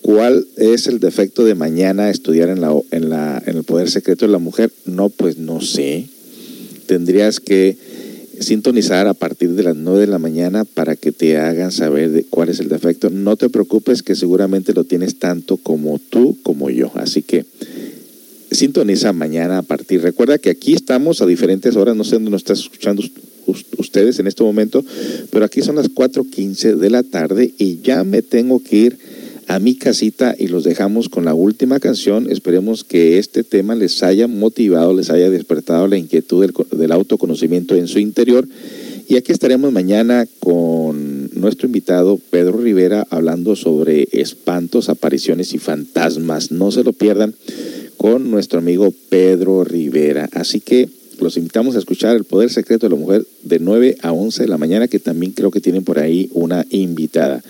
¿cuál es el defecto de mañana estudiar en, el poder secreto de la mujer? No, pues no sé. Tendrías que sintonizar a partir de las 9 de la mañana para que te hagan saber de cuál es el defecto. No te preocupes que seguramente lo tienes tanto como tú como yo. Así que sintoniza mañana a partir. Recuerda que aquí estamos a diferentes horas, no sé dónde nos estás escuchando ustedes en este momento, pero aquí son las 4.15 de la tarde y ya me tengo que ir a mi casita y los dejamos con la última canción. Esperemos que este tema les haya motivado, les haya despertado la inquietud del, autoconocimiento en su interior. Y aquí estaremos mañana con nuestro invitado Pedro Rivera hablando sobre espantos, apariciones y fantasmas. No se lo pierdan con nuestro amigo Pedro Rivera. Así que los invitamos a escuchar El Poder Secreto de la Mujer de 9 a 11 de la mañana, que también creo que tienen por ahí una invitada.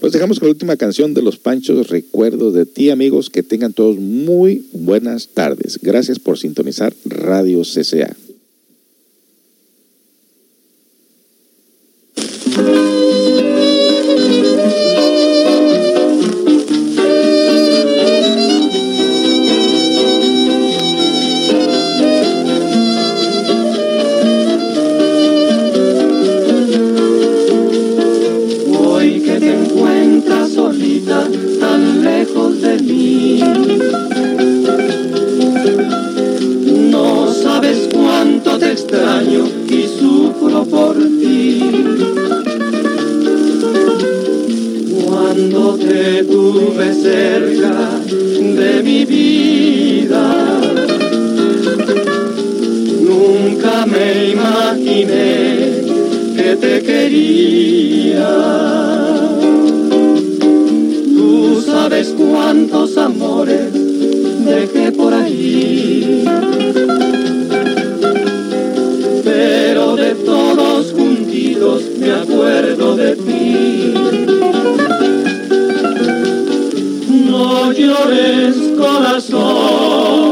Los dejamos con la última canción de Los Panchos, Recuerdos de ti, amigos. Que tengan todos muy buenas tardes. Gracias por sintonizar Radio CCA. Sabes cuántos amores dejé por ahí. Pero de todos juntitos me acuerdo de ti. No llores corazón,